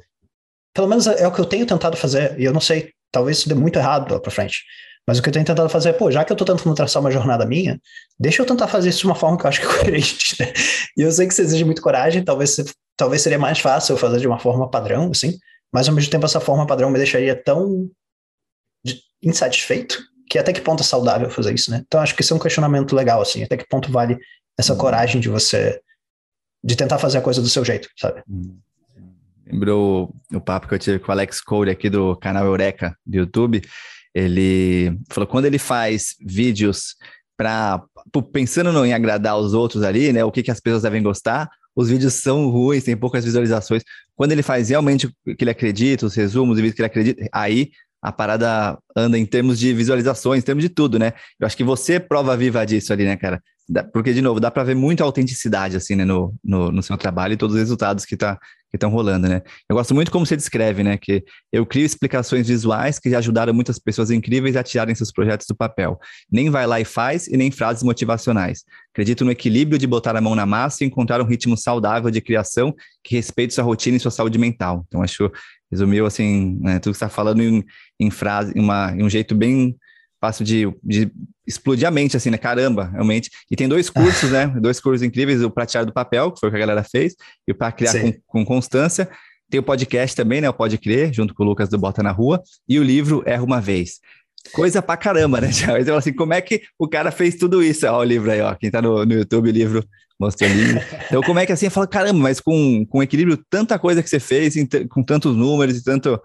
pelo menos é o que eu tenho tentado fazer, e eu não sei, talvez isso dê muito errado lá pra frente, mas o que eu tenho tentado fazer é, pô, já que eu tô tentando traçar uma jornada minha, deixa eu tentar fazer isso de uma forma que eu acho que é coerente, né? E eu sei que isso exige muito coragem, talvez, talvez seria mais fácil eu fazer de uma forma padrão, assim, mas ao mesmo tempo essa forma padrão me deixaria tão insatisfeito que até que ponto é saudável fazer isso, né? Então acho que isso é um questionamento legal, assim, até que ponto vale essa uhum. coragem de você de tentar fazer a coisa do seu jeito, sabe? Lembrou o papo que eu tive com o Alex Cole aqui do canal Eureka do YouTube. Ele falou quando ele faz vídeos para pensando em agradar os outros ali, né? O que, que as pessoas devem gostar, os vídeos são ruins, tem poucas visualizações. Quando ele faz realmente o que ele acredita, os resumos, os vídeos que ele acredita, aí a parada anda em termos de visualizações, em termos de tudo, né? Eu acho que você é prova viva disso ali, né, cara? Porque, de novo, dá para ver muita autenticidade, assim, né, no, no, no, seu trabalho e todos os resultados que tá, estão rolando, né? Eu gosto muito como você descreve, né, que eu crio explicações visuais que já ajudaram muitas pessoas incríveis a tirarem seus projetos do papel. Nem vai lá e faz e nem frases motivacionais. Acredito no equilíbrio de botar a mão na massa e encontrar um ritmo saudável de criação que respeite sua rotina e sua saúde mental. Então, acho resumiu assim, né, tudo que você está falando em, em frase, em, uma, em um jeito bem fácil de, de explodir a mente, assim, né? Caramba, realmente. E tem dois cursos, né? Dois cursos incríveis, o Pratear do Papel, que foi o que a galera fez, e o Para Criar com, com, Constância. Tem o podcast também, né? O Pode Crer, junto com o Lucas do Bota na Rua, e o livro Erra Uma Vez. Coisa pra caramba, né, Thiago? Você fala assim, como é que o cara fez tudo isso? Ó, o livro aí, ó. Quem tá no, no YouTube, o livro mostrou ali. Então, como é que assim, fala, caramba, mas com, com equilíbrio, tanta coisa que você fez, com tantos números e tanto.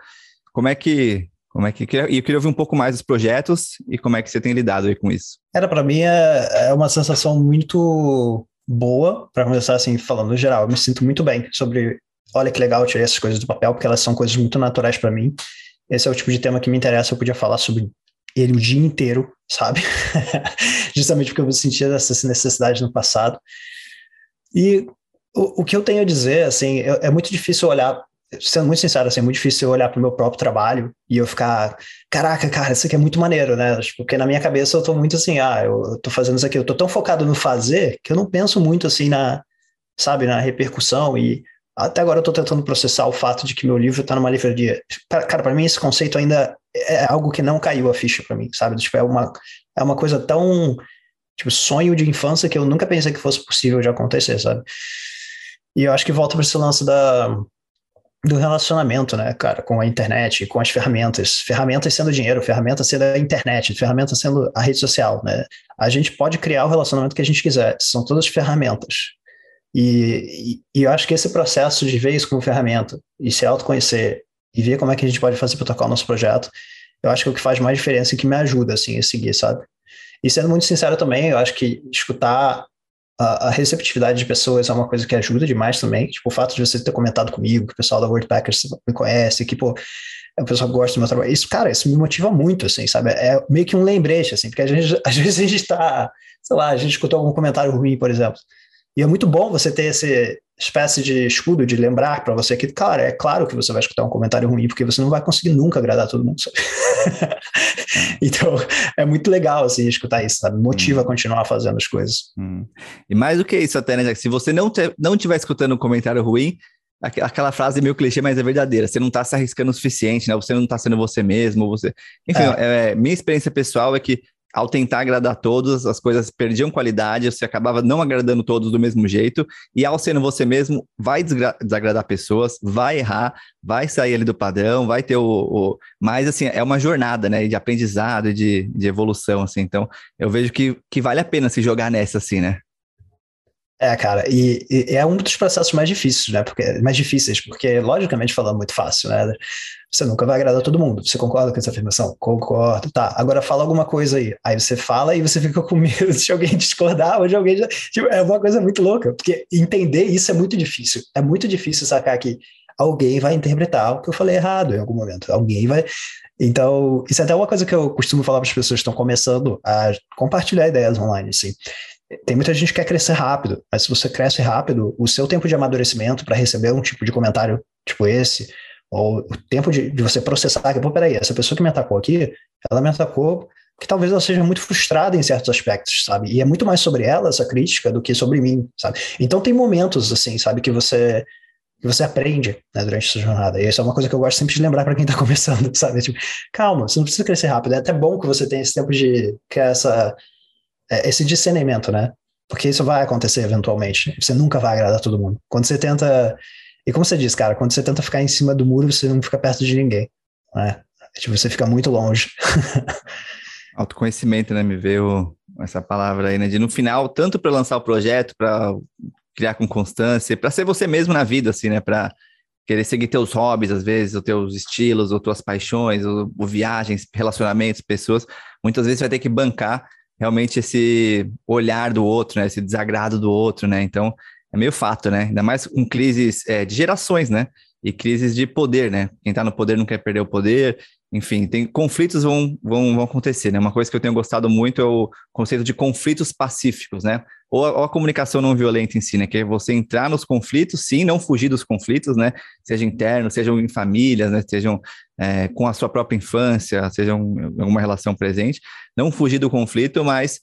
Como é que como é que e eu queria ouvir um pouco mais dos projetos e como é que você tem lidado aí com isso? Era para mim é, é, uma sensação muito boa para começar assim falando no geral. Eu me sinto muito bem sobre, olha que legal, eu tirei essas coisas do papel porque elas são coisas muito naturais para mim. Esse é o tipo de tema que me interessa. Eu podia falar sobre ele o dia inteiro, sabe? Justamente porque eu sentia essa necessidade no passado. E o, o que eu tenho a dizer, assim, é, é muito difícil olhar sendo muito sincero, assim, é muito difícil eu olhar para o meu próprio trabalho e eu ficar, caraca, cara, isso aqui é muito maneiro, né? Tipo, porque na minha cabeça eu tô muito assim, ah, eu, tô fazendo isso aqui, eu tô tão focado no fazer que eu não penso muito assim na, sabe, na repercussão e até agora eu tô tentando processar o fato de que meu livro tá numa livraria. Cara, para mim esse conceito ainda é algo que não caiu a ficha para mim, sabe? Tipo, é uma, é uma coisa tão, tipo, sonho de infância que eu nunca pensei que fosse possível de acontecer, sabe? E eu acho que volta para esse lance da do relacionamento, né, cara, com a internet, com as ferramentas, ferramentas sendo dinheiro, ferramentas sendo a internet, ferramentas sendo a rede social, né? A gente pode criar o relacionamento que a gente quiser, são todas ferramentas. E, e, e eu acho que esse processo de ver isso como ferramenta e se autoconhecer e ver como é que a gente pode fazer para tocar o nosso projeto, eu acho que é o que faz mais diferença e que me ajuda, assim, a seguir, sabe? E sendo muito sincero também, eu acho que escutar a, receptividade de pessoas é uma coisa que ajuda demais também. Tipo, o fato de você ter comentado comigo, que o pessoal da WordPackers me conhece, que, pô, o pessoal gosta do meu trabalho. Isso, cara, isso me motiva muito, assim, sabe? É meio que um lembrete, assim, porque a gente, às vezes a gente tá, sei lá, a gente escutou algum comentário ruim, por exemplo. E é muito bom você ter esse espécie de escudo de lembrar para você que, cara, é claro que você vai escutar um comentário ruim, porque você não vai conseguir nunca agradar todo mundo. então, é muito legal, assim, escutar isso, sabe? Motiva hum. a continuar fazendo as coisas. Hum. E mais do que isso, até, né, Se você não, te, não tiver escutando um comentário ruim, aquela frase meio clichê, mas é verdadeira. Você não está se arriscando o suficiente, né? Você não está sendo você mesmo, você. Enfim, é. É, minha experiência pessoal é que ao tentar agradar todos, as coisas perdiam qualidade, você acabava não agradando todos do mesmo jeito, e ao sendo você mesmo, vai desagradar pessoas, vai errar, vai sair ali do padrão, vai ter o, o... Mas, assim, é uma jornada, né, de aprendizado, de, de evolução, assim, então eu vejo que, que vale a pena se jogar nessa, assim, né? É, cara, e, e, é um dos processos mais difíceis, né? Porque, mais difíceis, porque, logicamente, falando muito fácil, né? Você nunca vai agradar todo mundo. Você concorda com essa afirmação? Concordo. Tá, agora fala alguma coisa aí. Aí você fala e você fica com medo de alguém discordar ou de alguém. Tipo, é uma coisa muito louca, porque entender isso é muito difícil. É muito difícil sacar que alguém vai interpretar o que eu falei errado em algum momento. Alguém vai. Então, isso é até uma coisa que eu costumo falar para as pessoas que estão começando a compartilhar ideias online, assim. Tem muita gente que quer crescer rápido, mas se você cresce rápido, o seu tempo de amadurecimento para receber um tipo de comentário tipo esse, ou o tempo de, de você processar que, pô, peraí, essa pessoa que me atacou aqui, ela me atacou que talvez ela seja muito frustrada em certos aspectos, sabe? E é muito mais sobre ela essa crítica do que sobre mim, sabe? Então tem momentos assim, sabe, que você que você aprende né, durante essa jornada. E isso é uma coisa que eu gosto sempre de lembrar para quem está começando, sabe? Tipo, calma, você não precisa crescer rápido. É até bom que você tenha esse tempo de que essa esse discernimento, né? Porque isso vai acontecer eventualmente. Você nunca vai agradar todo mundo. Quando você tenta e como você diz, cara, quando você tenta ficar em cima do muro, você não fica perto de ninguém. Né? Tipo, você fica muito longe. Autoconhecimento, né? Me veio essa palavra aí, né? De no final, tanto para lançar o projeto, para criar com constância, para ser você mesmo na vida, assim, né? Para querer seguir teus hobbies, às vezes, ou teus estilos, ou tuas paixões, ou, ou viagens, relacionamentos, pessoas. Muitas vezes você vai ter que bancar realmente esse olhar do outro, né? Esse desagrado do outro, né? Então, é meio fato, né? Ainda mais com crises é, de gerações, né? E crises de poder, né? Quem está no poder não quer perder o poder, enfim, tem conflitos vão, vão, vão acontecer, né? Uma coisa que eu tenho gostado muito é o conceito de conflitos pacíficos, né? Ou a, ou a, comunicação não violenta em si, né? Que é você entrar nos conflitos, sim, não fugir dos conflitos, né? Seja internos, sejam em famílias, né? Sejam é, com a sua própria infância, sejam em alguma relação presente. Não fugir do conflito, mas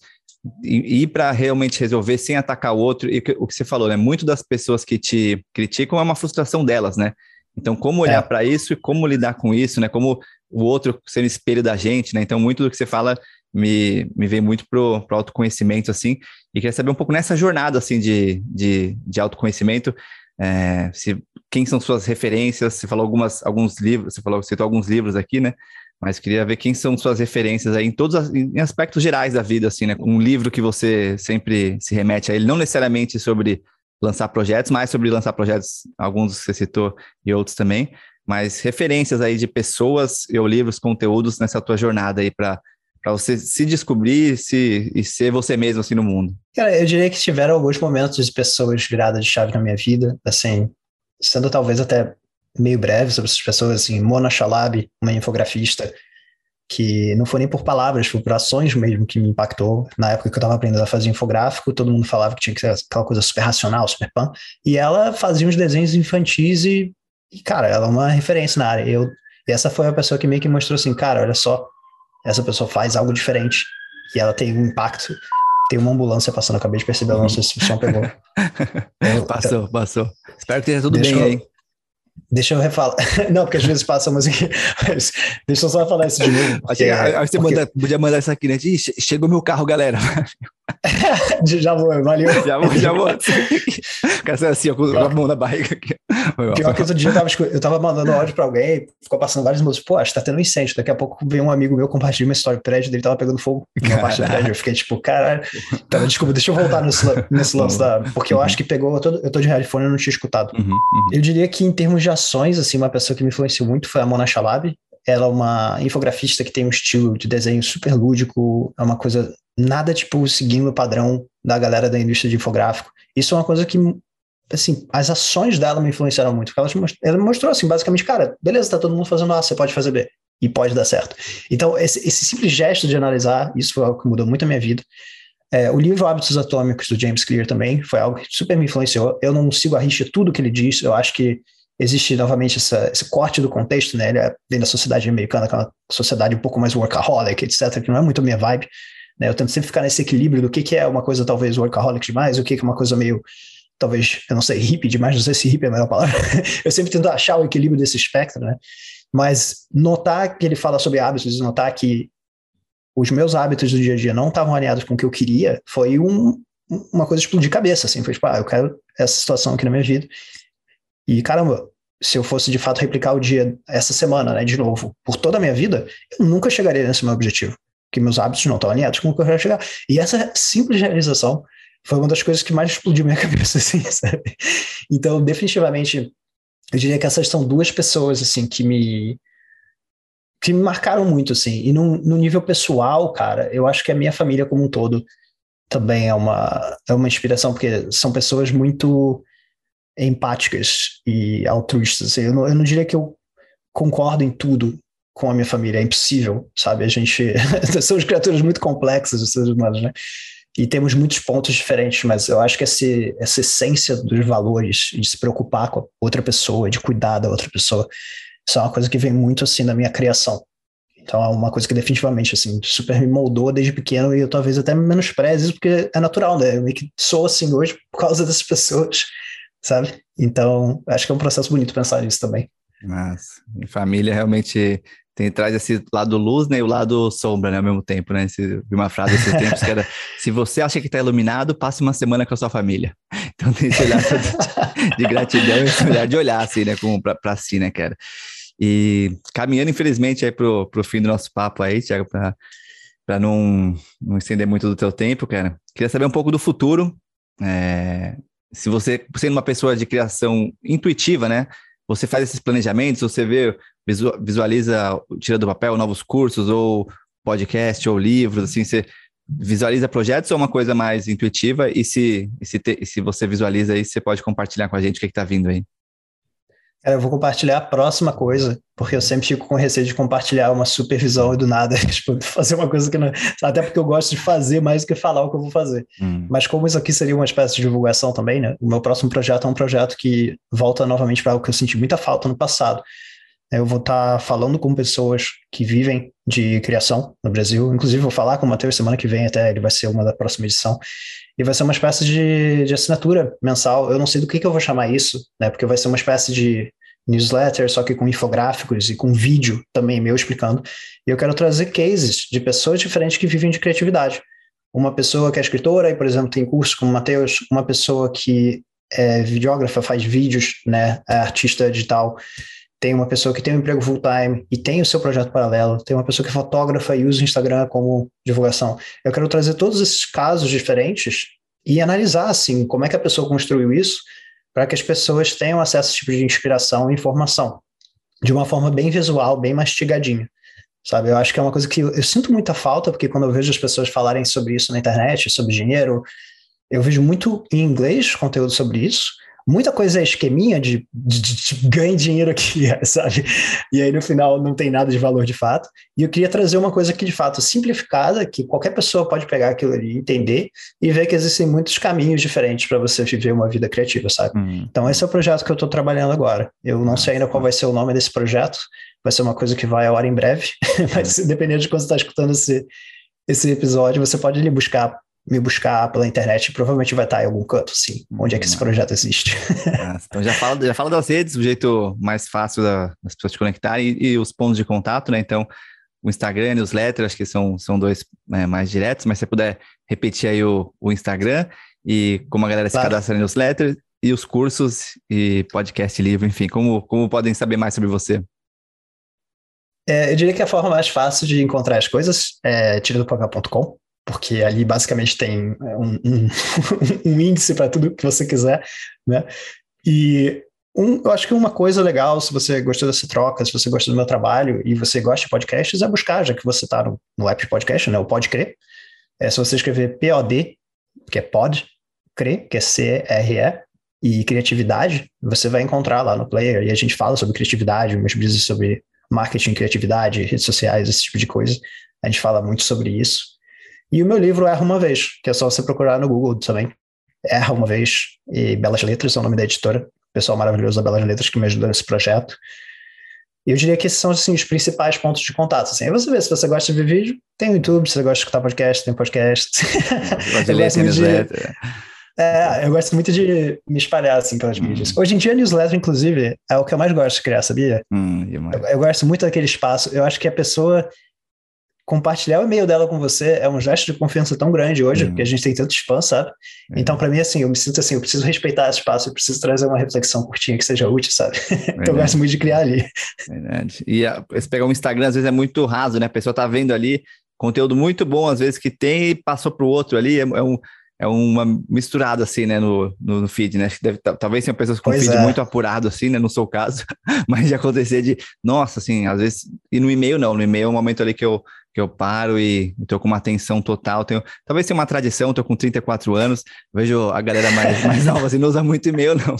ir para realmente resolver sem atacar o outro. E o que você falou, né? Muito das pessoas que te criticam é uma frustração delas, né? Então, como olhar é. para isso e como lidar com isso, né? Como o outro um espelho da gente, né? Então, muito do que você fala me, me vem muito pro, pro autoconhecimento, assim, e queria saber um pouco nessa jornada, assim, de, de, de autoconhecimento, é, se, quem são suas referências, você falou algumas, alguns livros, você falou, citou alguns livros aqui, né? Mas queria ver quem são suas referências aí em todos em aspectos gerais da vida, assim, né? Um livro que você sempre se remete a ele, não necessariamente sobre lançar projetos, mais sobre lançar projetos, alguns que você citou e outros também, mas referências aí de pessoas ou livros, conteúdos nessa tua jornada aí para para você se descobrir se, e ser você mesmo assim no mundo? Cara, eu diria que tiveram alguns momentos de pessoas viradas de chave na minha vida, assim, sendo talvez até meio breve sobre essas pessoas, assim, Mona Chalab, uma infografista, que não foi nem por palavras, foi por ações mesmo que me impactou. Na época que eu estava aprendendo a fazer infográfico, todo mundo falava que tinha que ser aquela coisa super racional, super pan. E ela fazia uns desenhos infantis e, e cara, ela é uma referência na área. Eu, e essa foi a pessoa que meio que mostrou assim, cara, olha só, essa pessoa faz algo diferente e ela tem um impacto. Tem uma ambulância passando, acabei de perceber, não sei se o som pegou. Eu, passou, passou. Espero que esteja tudo bem eu, aí. Deixa eu refalar. Não, porque às vezes passa a música. Deixa eu só falar isso de novo. Porque, aí você porque... manda, podia mandar isso aqui, né? chegou meu carro, galera. já vou, valeu. Já vou, já vou. Cara, assim, com a mão na barriga aqui. Pior que outro dia eu tava, eu tava mandando áudio pra alguém, ficou passando vários músicos. Pô, acho que tá tendo um incêndio. Daqui a pouco veio um amigo meu compartilhar uma história. O prédio dele tava pegando fogo na parte do prédio. Eu fiquei tipo, caralho. Tá, desculpa, deixa eu voltar nesse, nesse lance da. Porque eu acho que pegou. Eu tô, eu tô de headphone e não tinha escutado. Uhum, uhum. Eu diria que em termos de ações, assim, uma pessoa que me influenciou muito foi a Mona Chalab. Ela é uma infografista que tem um estilo de desenho super lúdico, é uma coisa nada tipo seguindo o padrão da galera da indústria de infográfico. Isso é uma coisa que, assim, as ações dela me influenciaram muito. Ela, ela mostrou assim, basicamente, cara, beleza, tá todo mundo fazendo A, você pode fazer B e pode dar certo. Então, esse, esse simples gesto de analisar, isso foi algo que mudou muito a minha vida. É, o livro Hábitos Atômicos do James Clear também foi algo que super me influenciou. Eu não sigo a rixa tudo que ele diz, eu acho que existe novamente essa, esse corte do contexto, né? Ele é, vem da sociedade americana, que é sociedade um pouco mais workaholic, etc., que não é muito a minha vibe. Né? Eu tento sempre ficar nesse equilíbrio do que, que é uma coisa talvez workaholic demais, o que, que é uma coisa meio, talvez, eu não sei, hippie demais, não sei se hippie é a melhor palavra. eu sempre tento achar o equilíbrio desse espectro, né? Mas notar que ele fala sobre hábitos, notar que os meus hábitos do dia a dia não estavam alinhados com o que eu queria, foi um, uma coisa explodir cabeça, assim, foi tipo, ah, eu quero essa situação aqui na minha vida. E caramba, se eu fosse de fato replicar o dia essa semana, né, de novo, por toda a minha vida, eu nunca chegaria nesse meu objetivo, que meus hábitos não estão alinhados com o que eu quero chegar. E essa simples realização foi uma das coisas que mais explodiu minha cabeça, assim, sabe? Então, definitivamente, eu diria que essas são duas pessoas, assim, que me que me marcaram muito, assim. E no, no nível pessoal, cara, eu acho que a minha família como um todo também é uma, é uma inspiração, porque são pessoas muito empáticas e altruístas. Assim, eu, não, eu não diria que eu concordo em tudo com a minha família, é impossível, sabe? A gente somos criaturas muito complexas, os seres humanos, né? E temos muitos pontos diferentes, mas eu acho que essa, essa essência dos valores, de se preocupar com a outra pessoa, de cuidar da outra pessoa, isso é uma coisa que vem muito assim na minha criação. Então é uma coisa que definitivamente assim super me moldou desde pequeno e eu talvez até menospreze isso porque é natural, né? Eu meio que sou assim hoje por causa dessas pessoas sabe? Então, acho que é um processo bonito pensar nisso também. Mas, família realmente tem, traz esse lado luz né, e o lado sombra né, ao mesmo tempo. Né? vi uma frase esses tempos que era: se você acha que está iluminado, passe uma semana com a sua família. Então tem esse olhar de, de gratidão e esse olhar de olhar assim, né, para si, né, cara? E caminhando, infelizmente, aí pro, pro fim do nosso papo aí, Tiago, para não, não estender muito do teu tempo, cara. Queria saber um pouco do futuro. É, se você, sendo uma pessoa de criação intuitiva, né? Você faz esses planejamentos, você vê, visualiza, tira do papel novos cursos, ou podcast, ou livros, assim, você visualiza projetos ou é uma coisa mais intuitiva? E se, e se, te, se você visualiza aí, você pode compartilhar com a gente o que está vindo aí? Cara, eu vou compartilhar a próxima coisa, porque eu sempre fico com receio de compartilhar uma supervisão e do nada, tipo, fazer uma coisa que não. Até porque eu gosto de fazer mais do que falar o que eu vou fazer. Hum. Mas como isso aqui seria uma espécie de divulgação também, né? O meu próximo projeto é um projeto que volta novamente para algo que eu senti muita falta no passado. Eu vou estar tá falando com pessoas que vivem de criação no Brasil. Inclusive, vou falar com o Matheus semana que vem, até ele vai ser uma da próxima edição. E vai ser uma espécie de, de assinatura mensal. Eu não sei do que, que eu vou chamar isso, né? Porque vai ser uma espécie de newsletter, só que com infográficos e com vídeo também meu explicando. E eu quero trazer cases de pessoas diferentes que vivem de criatividade. Uma pessoa que é escritora e, por exemplo, tem curso como o Matheus, uma pessoa que é videógrafa, faz vídeos, né, é artista digital, tem uma pessoa que tem um emprego full time e tem o seu projeto paralelo, tem uma pessoa que é fotógrafa e usa o Instagram como divulgação. Eu quero trazer todos esses casos diferentes e analisar assim como é que a pessoa construiu isso para que as pessoas tenham acesso a esse tipo de inspiração e informação de uma forma bem visual, bem mastigadinha. Sabe, eu acho que é uma coisa que eu sinto muita falta, porque quando eu vejo as pessoas falarem sobre isso na internet, sobre dinheiro, eu vejo muito em inglês conteúdo sobre isso, muita coisa é esqueminha de, de, de, ganhe dinheiro aqui, sabe? E aí no final não tem nada de valor de fato. E eu queria trazer uma coisa que de fato simplificada, que qualquer pessoa pode pegar aquilo ali, entender e ver que existem muitos caminhos diferentes para você viver uma vida criativa, sabe? Hum. Então esse é o projeto que eu estou trabalhando agora. Eu não sei ainda qual vai ser o nome desse projeto. Vai ser uma coisa que vai ao ar em breve, mas dependendo de quando você está escutando esse, esse episódio, você pode ali buscar me buscar pela internet, provavelmente vai estar em algum canto, sim, onde é que esse projeto existe. então já fala, já fala das redes, o jeito mais fácil da, das pessoas te conectarem e, e, os pontos de contato, né? Então, o Instagram, newsletter, acho que são, são dois é, mais diretos, mas se você puder repetir aí o, o Instagram e como a galera se cadastra na newsletter e os cursos e podcast livro, enfim, como, como podem saber mais sobre você? É, eu diria que a forma mais fácil de encontrar as coisas é tiradopagar.com porque ali basicamente tem é, um, um, um índice para tudo que você quiser, né? E um, eu acho que uma coisa legal, se você gostou dessa troca, se você gostou do meu trabalho e você gosta de podcasts, é buscar, já que você está no, no app de podcast, né? O Pode Crer. É se você escrever POD, que é Pod, Crer, que é C-R-E, e criatividade, você vai encontrar lá no player. E a gente fala sobre criatividade, umas brisas sobre marketing, criatividade, redes sociais, esse tipo de coisa. A gente fala muito sobre isso. E o meu livro Erra Uma Vez, que é só você procurar no Google também. Erra Uma Vez e Belas Letras é o nome da editora. Pessoal maravilhoso da Belas Letras que me ajudou nesse projeto. E eu diria que esses são assim, os principais pontos de contato. Assim, aí você vê se você gosta de ver vídeo, tem o YouTube, se você gosta de escutar podcast, tem podcast. eu, gosto muito de, é, eu gosto muito de me espalhar assim pelas hum. mídias. Hoje em dia, newsletter, inclusive, é o que eu mais gosto de criar, sabia? Hum, eu, eu, gosto muito daquele espaço. Eu acho que a pessoa compartilhar o e-mail dela com você é um gesto de confiança tão grande hoje, uhum. porque a gente tem tantos fãs, sabe? Uhum. Então, para mim, assim, eu me sinto assim, eu preciso respeitar esse espaço, eu preciso trazer uma reflexão curtinha que seja útil, sabe? então, eu gosto muito de criar ali. Verdade. E a, se pegar um Instagram, às vezes é muito raso, né? A pessoa tá vendo ali conteúdo muito bom, às vezes, que tem e passou para o outro ali, é, é um é uma misturada assim, né, no, no, no feed, né? Deve, talvez tenham pessoas com pois feed é. muito apurado assim, né? Não sou o caso, mas de acontecer de, nossa, assim, às vezes, e no e-mail não, no e-mail é um momento ali que eu, que eu paro e estou com uma atenção total. Tenho, talvez tenha uma tradição, estou com 34 anos, vejo a galera mais, mais nova, assim, não usa muito e-mail, não.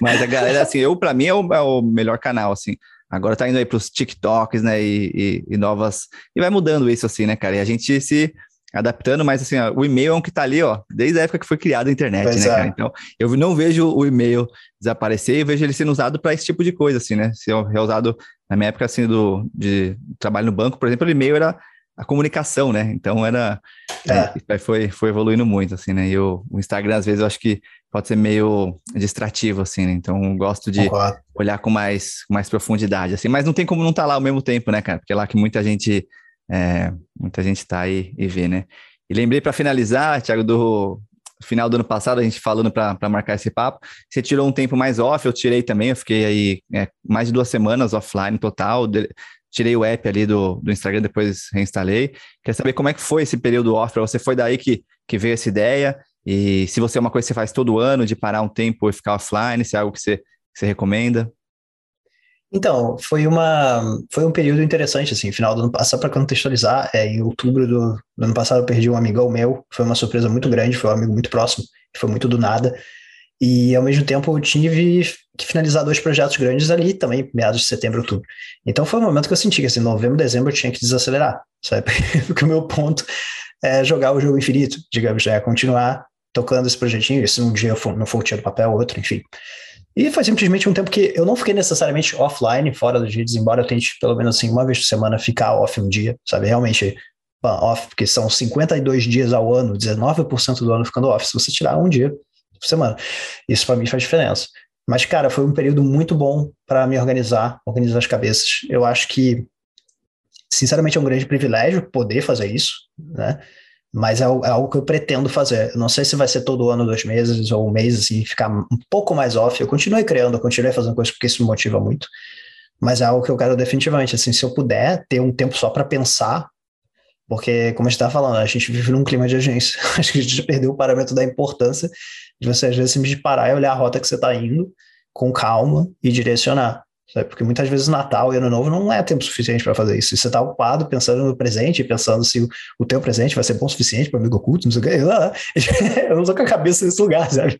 Mas a galera, assim, eu, para mim, é o, é o melhor canal, assim. Agora tá indo aí para os TikToks, né, e, e, e, novas. E vai mudando isso, assim, né, cara? E a gente se adaptando, mas assim, ó, o e-mail é um que tá ali, ó, desde a época que foi criada a internet, pois né, é. cara? Então, eu não vejo o e-mail desaparecer, eu vejo ele sendo usado para esse tipo de coisa, assim, né? Se é usado na minha época, assim, do, de trabalho no banco, por exemplo, o e-mail era a comunicação, né? Então, era... É. É, foi, foi evoluindo muito, assim, né? E o, o, Instagram, às vezes, eu acho que pode ser meio distrativo, assim, né? Então, eu gosto de Concordo. olhar com mais, com mais profundidade, assim. Mas não tem como não estar tá lá ao mesmo tempo, né, cara? Porque é lá que muita gente é, muita gente está aí e vê, né? E lembrei para finalizar, Thiago, do final do ano passado, a gente falando para marcar esse papo, você tirou um tempo mais off, eu tirei também, eu fiquei aí é, mais de duas semanas offline total, de, tirei o app ali do, do Instagram, depois reinstalei. Quer saber como é que foi esse período off para você? Foi daí que, que veio essa ideia? E se você é uma coisa que você faz todo ano, de parar um tempo e ficar offline, se é algo que você, que você recomenda? Então, foi uma foi um período interessante, assim, final do ano passado, para contextualizar, é, em outubro do, do, ano passado eu perdi um amigão meu, foi uma surpresa muito grande, foi um amigo muito próximo, foi muito do nada, e ao mesmo tempo eu tive que finalizar dois projetos grandes ali também, meados de setembro, outubro. Então foi um momento que eu senti que assim, novembro, dezembro eu tinha que desacelerar, sabe? Porque o meu ponto é jogar o jogo infinito, digamos, é continuar tocando esse projetinho, se um dia for, não for tirar do papel, outro, enfim. E foi simplesmente um tempo que eu não fiquei necessariamente offline, fora dos vídeos, embora eu tente pelo menos assim, uma vez por semana ficar off um dia, sabe? Realmente off, porque são 52 dias ao ano, 19% do ano ficando off, se você tirar um dia por semana. Isso para mim faz diferença. Mas, cara, foi um período muito bom para me organizar, organizar as cabeças. Eu acho que, sinceramente, é um grande privilégio poder fazer isso, né? Mas é, é, algo que eu pretendo fazer. Não sei se vai ser todo ano, dois meses ou um mês, assim, ficar um pouco mais off. Eu continuei criando, eu continuei fazendo coisas porque isso me motiva muito, mas é algo que eu quero definitivamente, assim, se eu puder ter um tempo só para pensar, porque, como a gente estava falando, a gente vive num clima de agência. Acho que a gente perdeu o parâmetro da importância de você, às vezes, simplesmente parar e olhar a rota que você está indo com calma e direcionar. Sabe? Porque muitas vezes Natal e Ano Novo não é tempo suficiente para fazer isso. E você está ocupado pensando no presente, pensando se o, o teu presente vai ser bom o suficiente para amigo oculto, não sei o que. Eu não estou com a cabeça nesse lugar, sabe?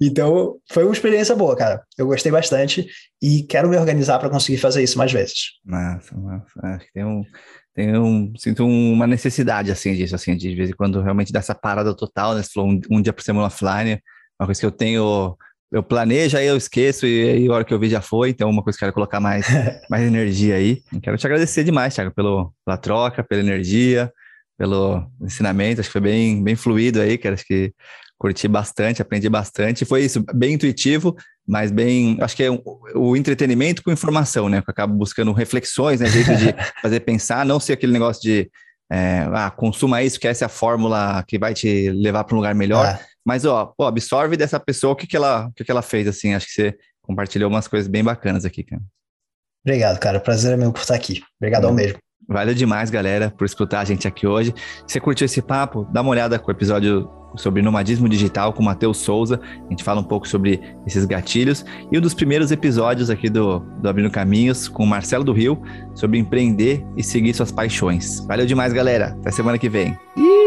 Então, foi uma experiência boa, cara. Eu gostei bastante e quero me organizar para conseguir fazer isso mais vezes. Massa, massa. Acho que tem um, tem um, sinto uma necessidade assim disso, assim, de vez em quando realmente dessa parada total, né? Você falou um, um dia por semana offline, uma coisa que eu tenho eu planejo, aí eu esqueço e aí a hora que eu vi já foi, então uma coisa que eu quero colocar mais, mais energia aí. Quero te agradecer demais, Thiago, pelo, pela troca, pela energia, pelo ensinamento, acho que foi bem, bem fluido aí, que acho que curti bastante, aprendi bastante, foi isso, bem intuitivo, mas bem, acho que é o, o entretenimento com informação, né, que eu acabo buscando reflexões, né, jeito de fazer pensar, não ser aquele negócio de é, ah, consuma isso, que essa é a fórmula que vai te levar para um lugar melhor. É. Mas, ó, pô, absorve dessa pessoa o que, que, ela, o que, que ela fez, assim. Acho que você compartilhou umas coisas bem bacanas aqui, cara. Obrigado, cara. Prazer é meu por estar aqui. Obrigadão é. mesmo. Valeu demais, galera, por escutar a gente aqui hoje. Se você curtiu esse papo, dá uma olhada com o episódio sobre nomadismo digital com o Matheus Souza. A gente fala um pouco sobre esses gatilhos. E um dos primeiros episódios aqui do, do Abrindo Caminhos com o Marcelo do Rio sobre empreender e seguir suas paixões. Valeu demais, galera. Até semana que vem. Ih!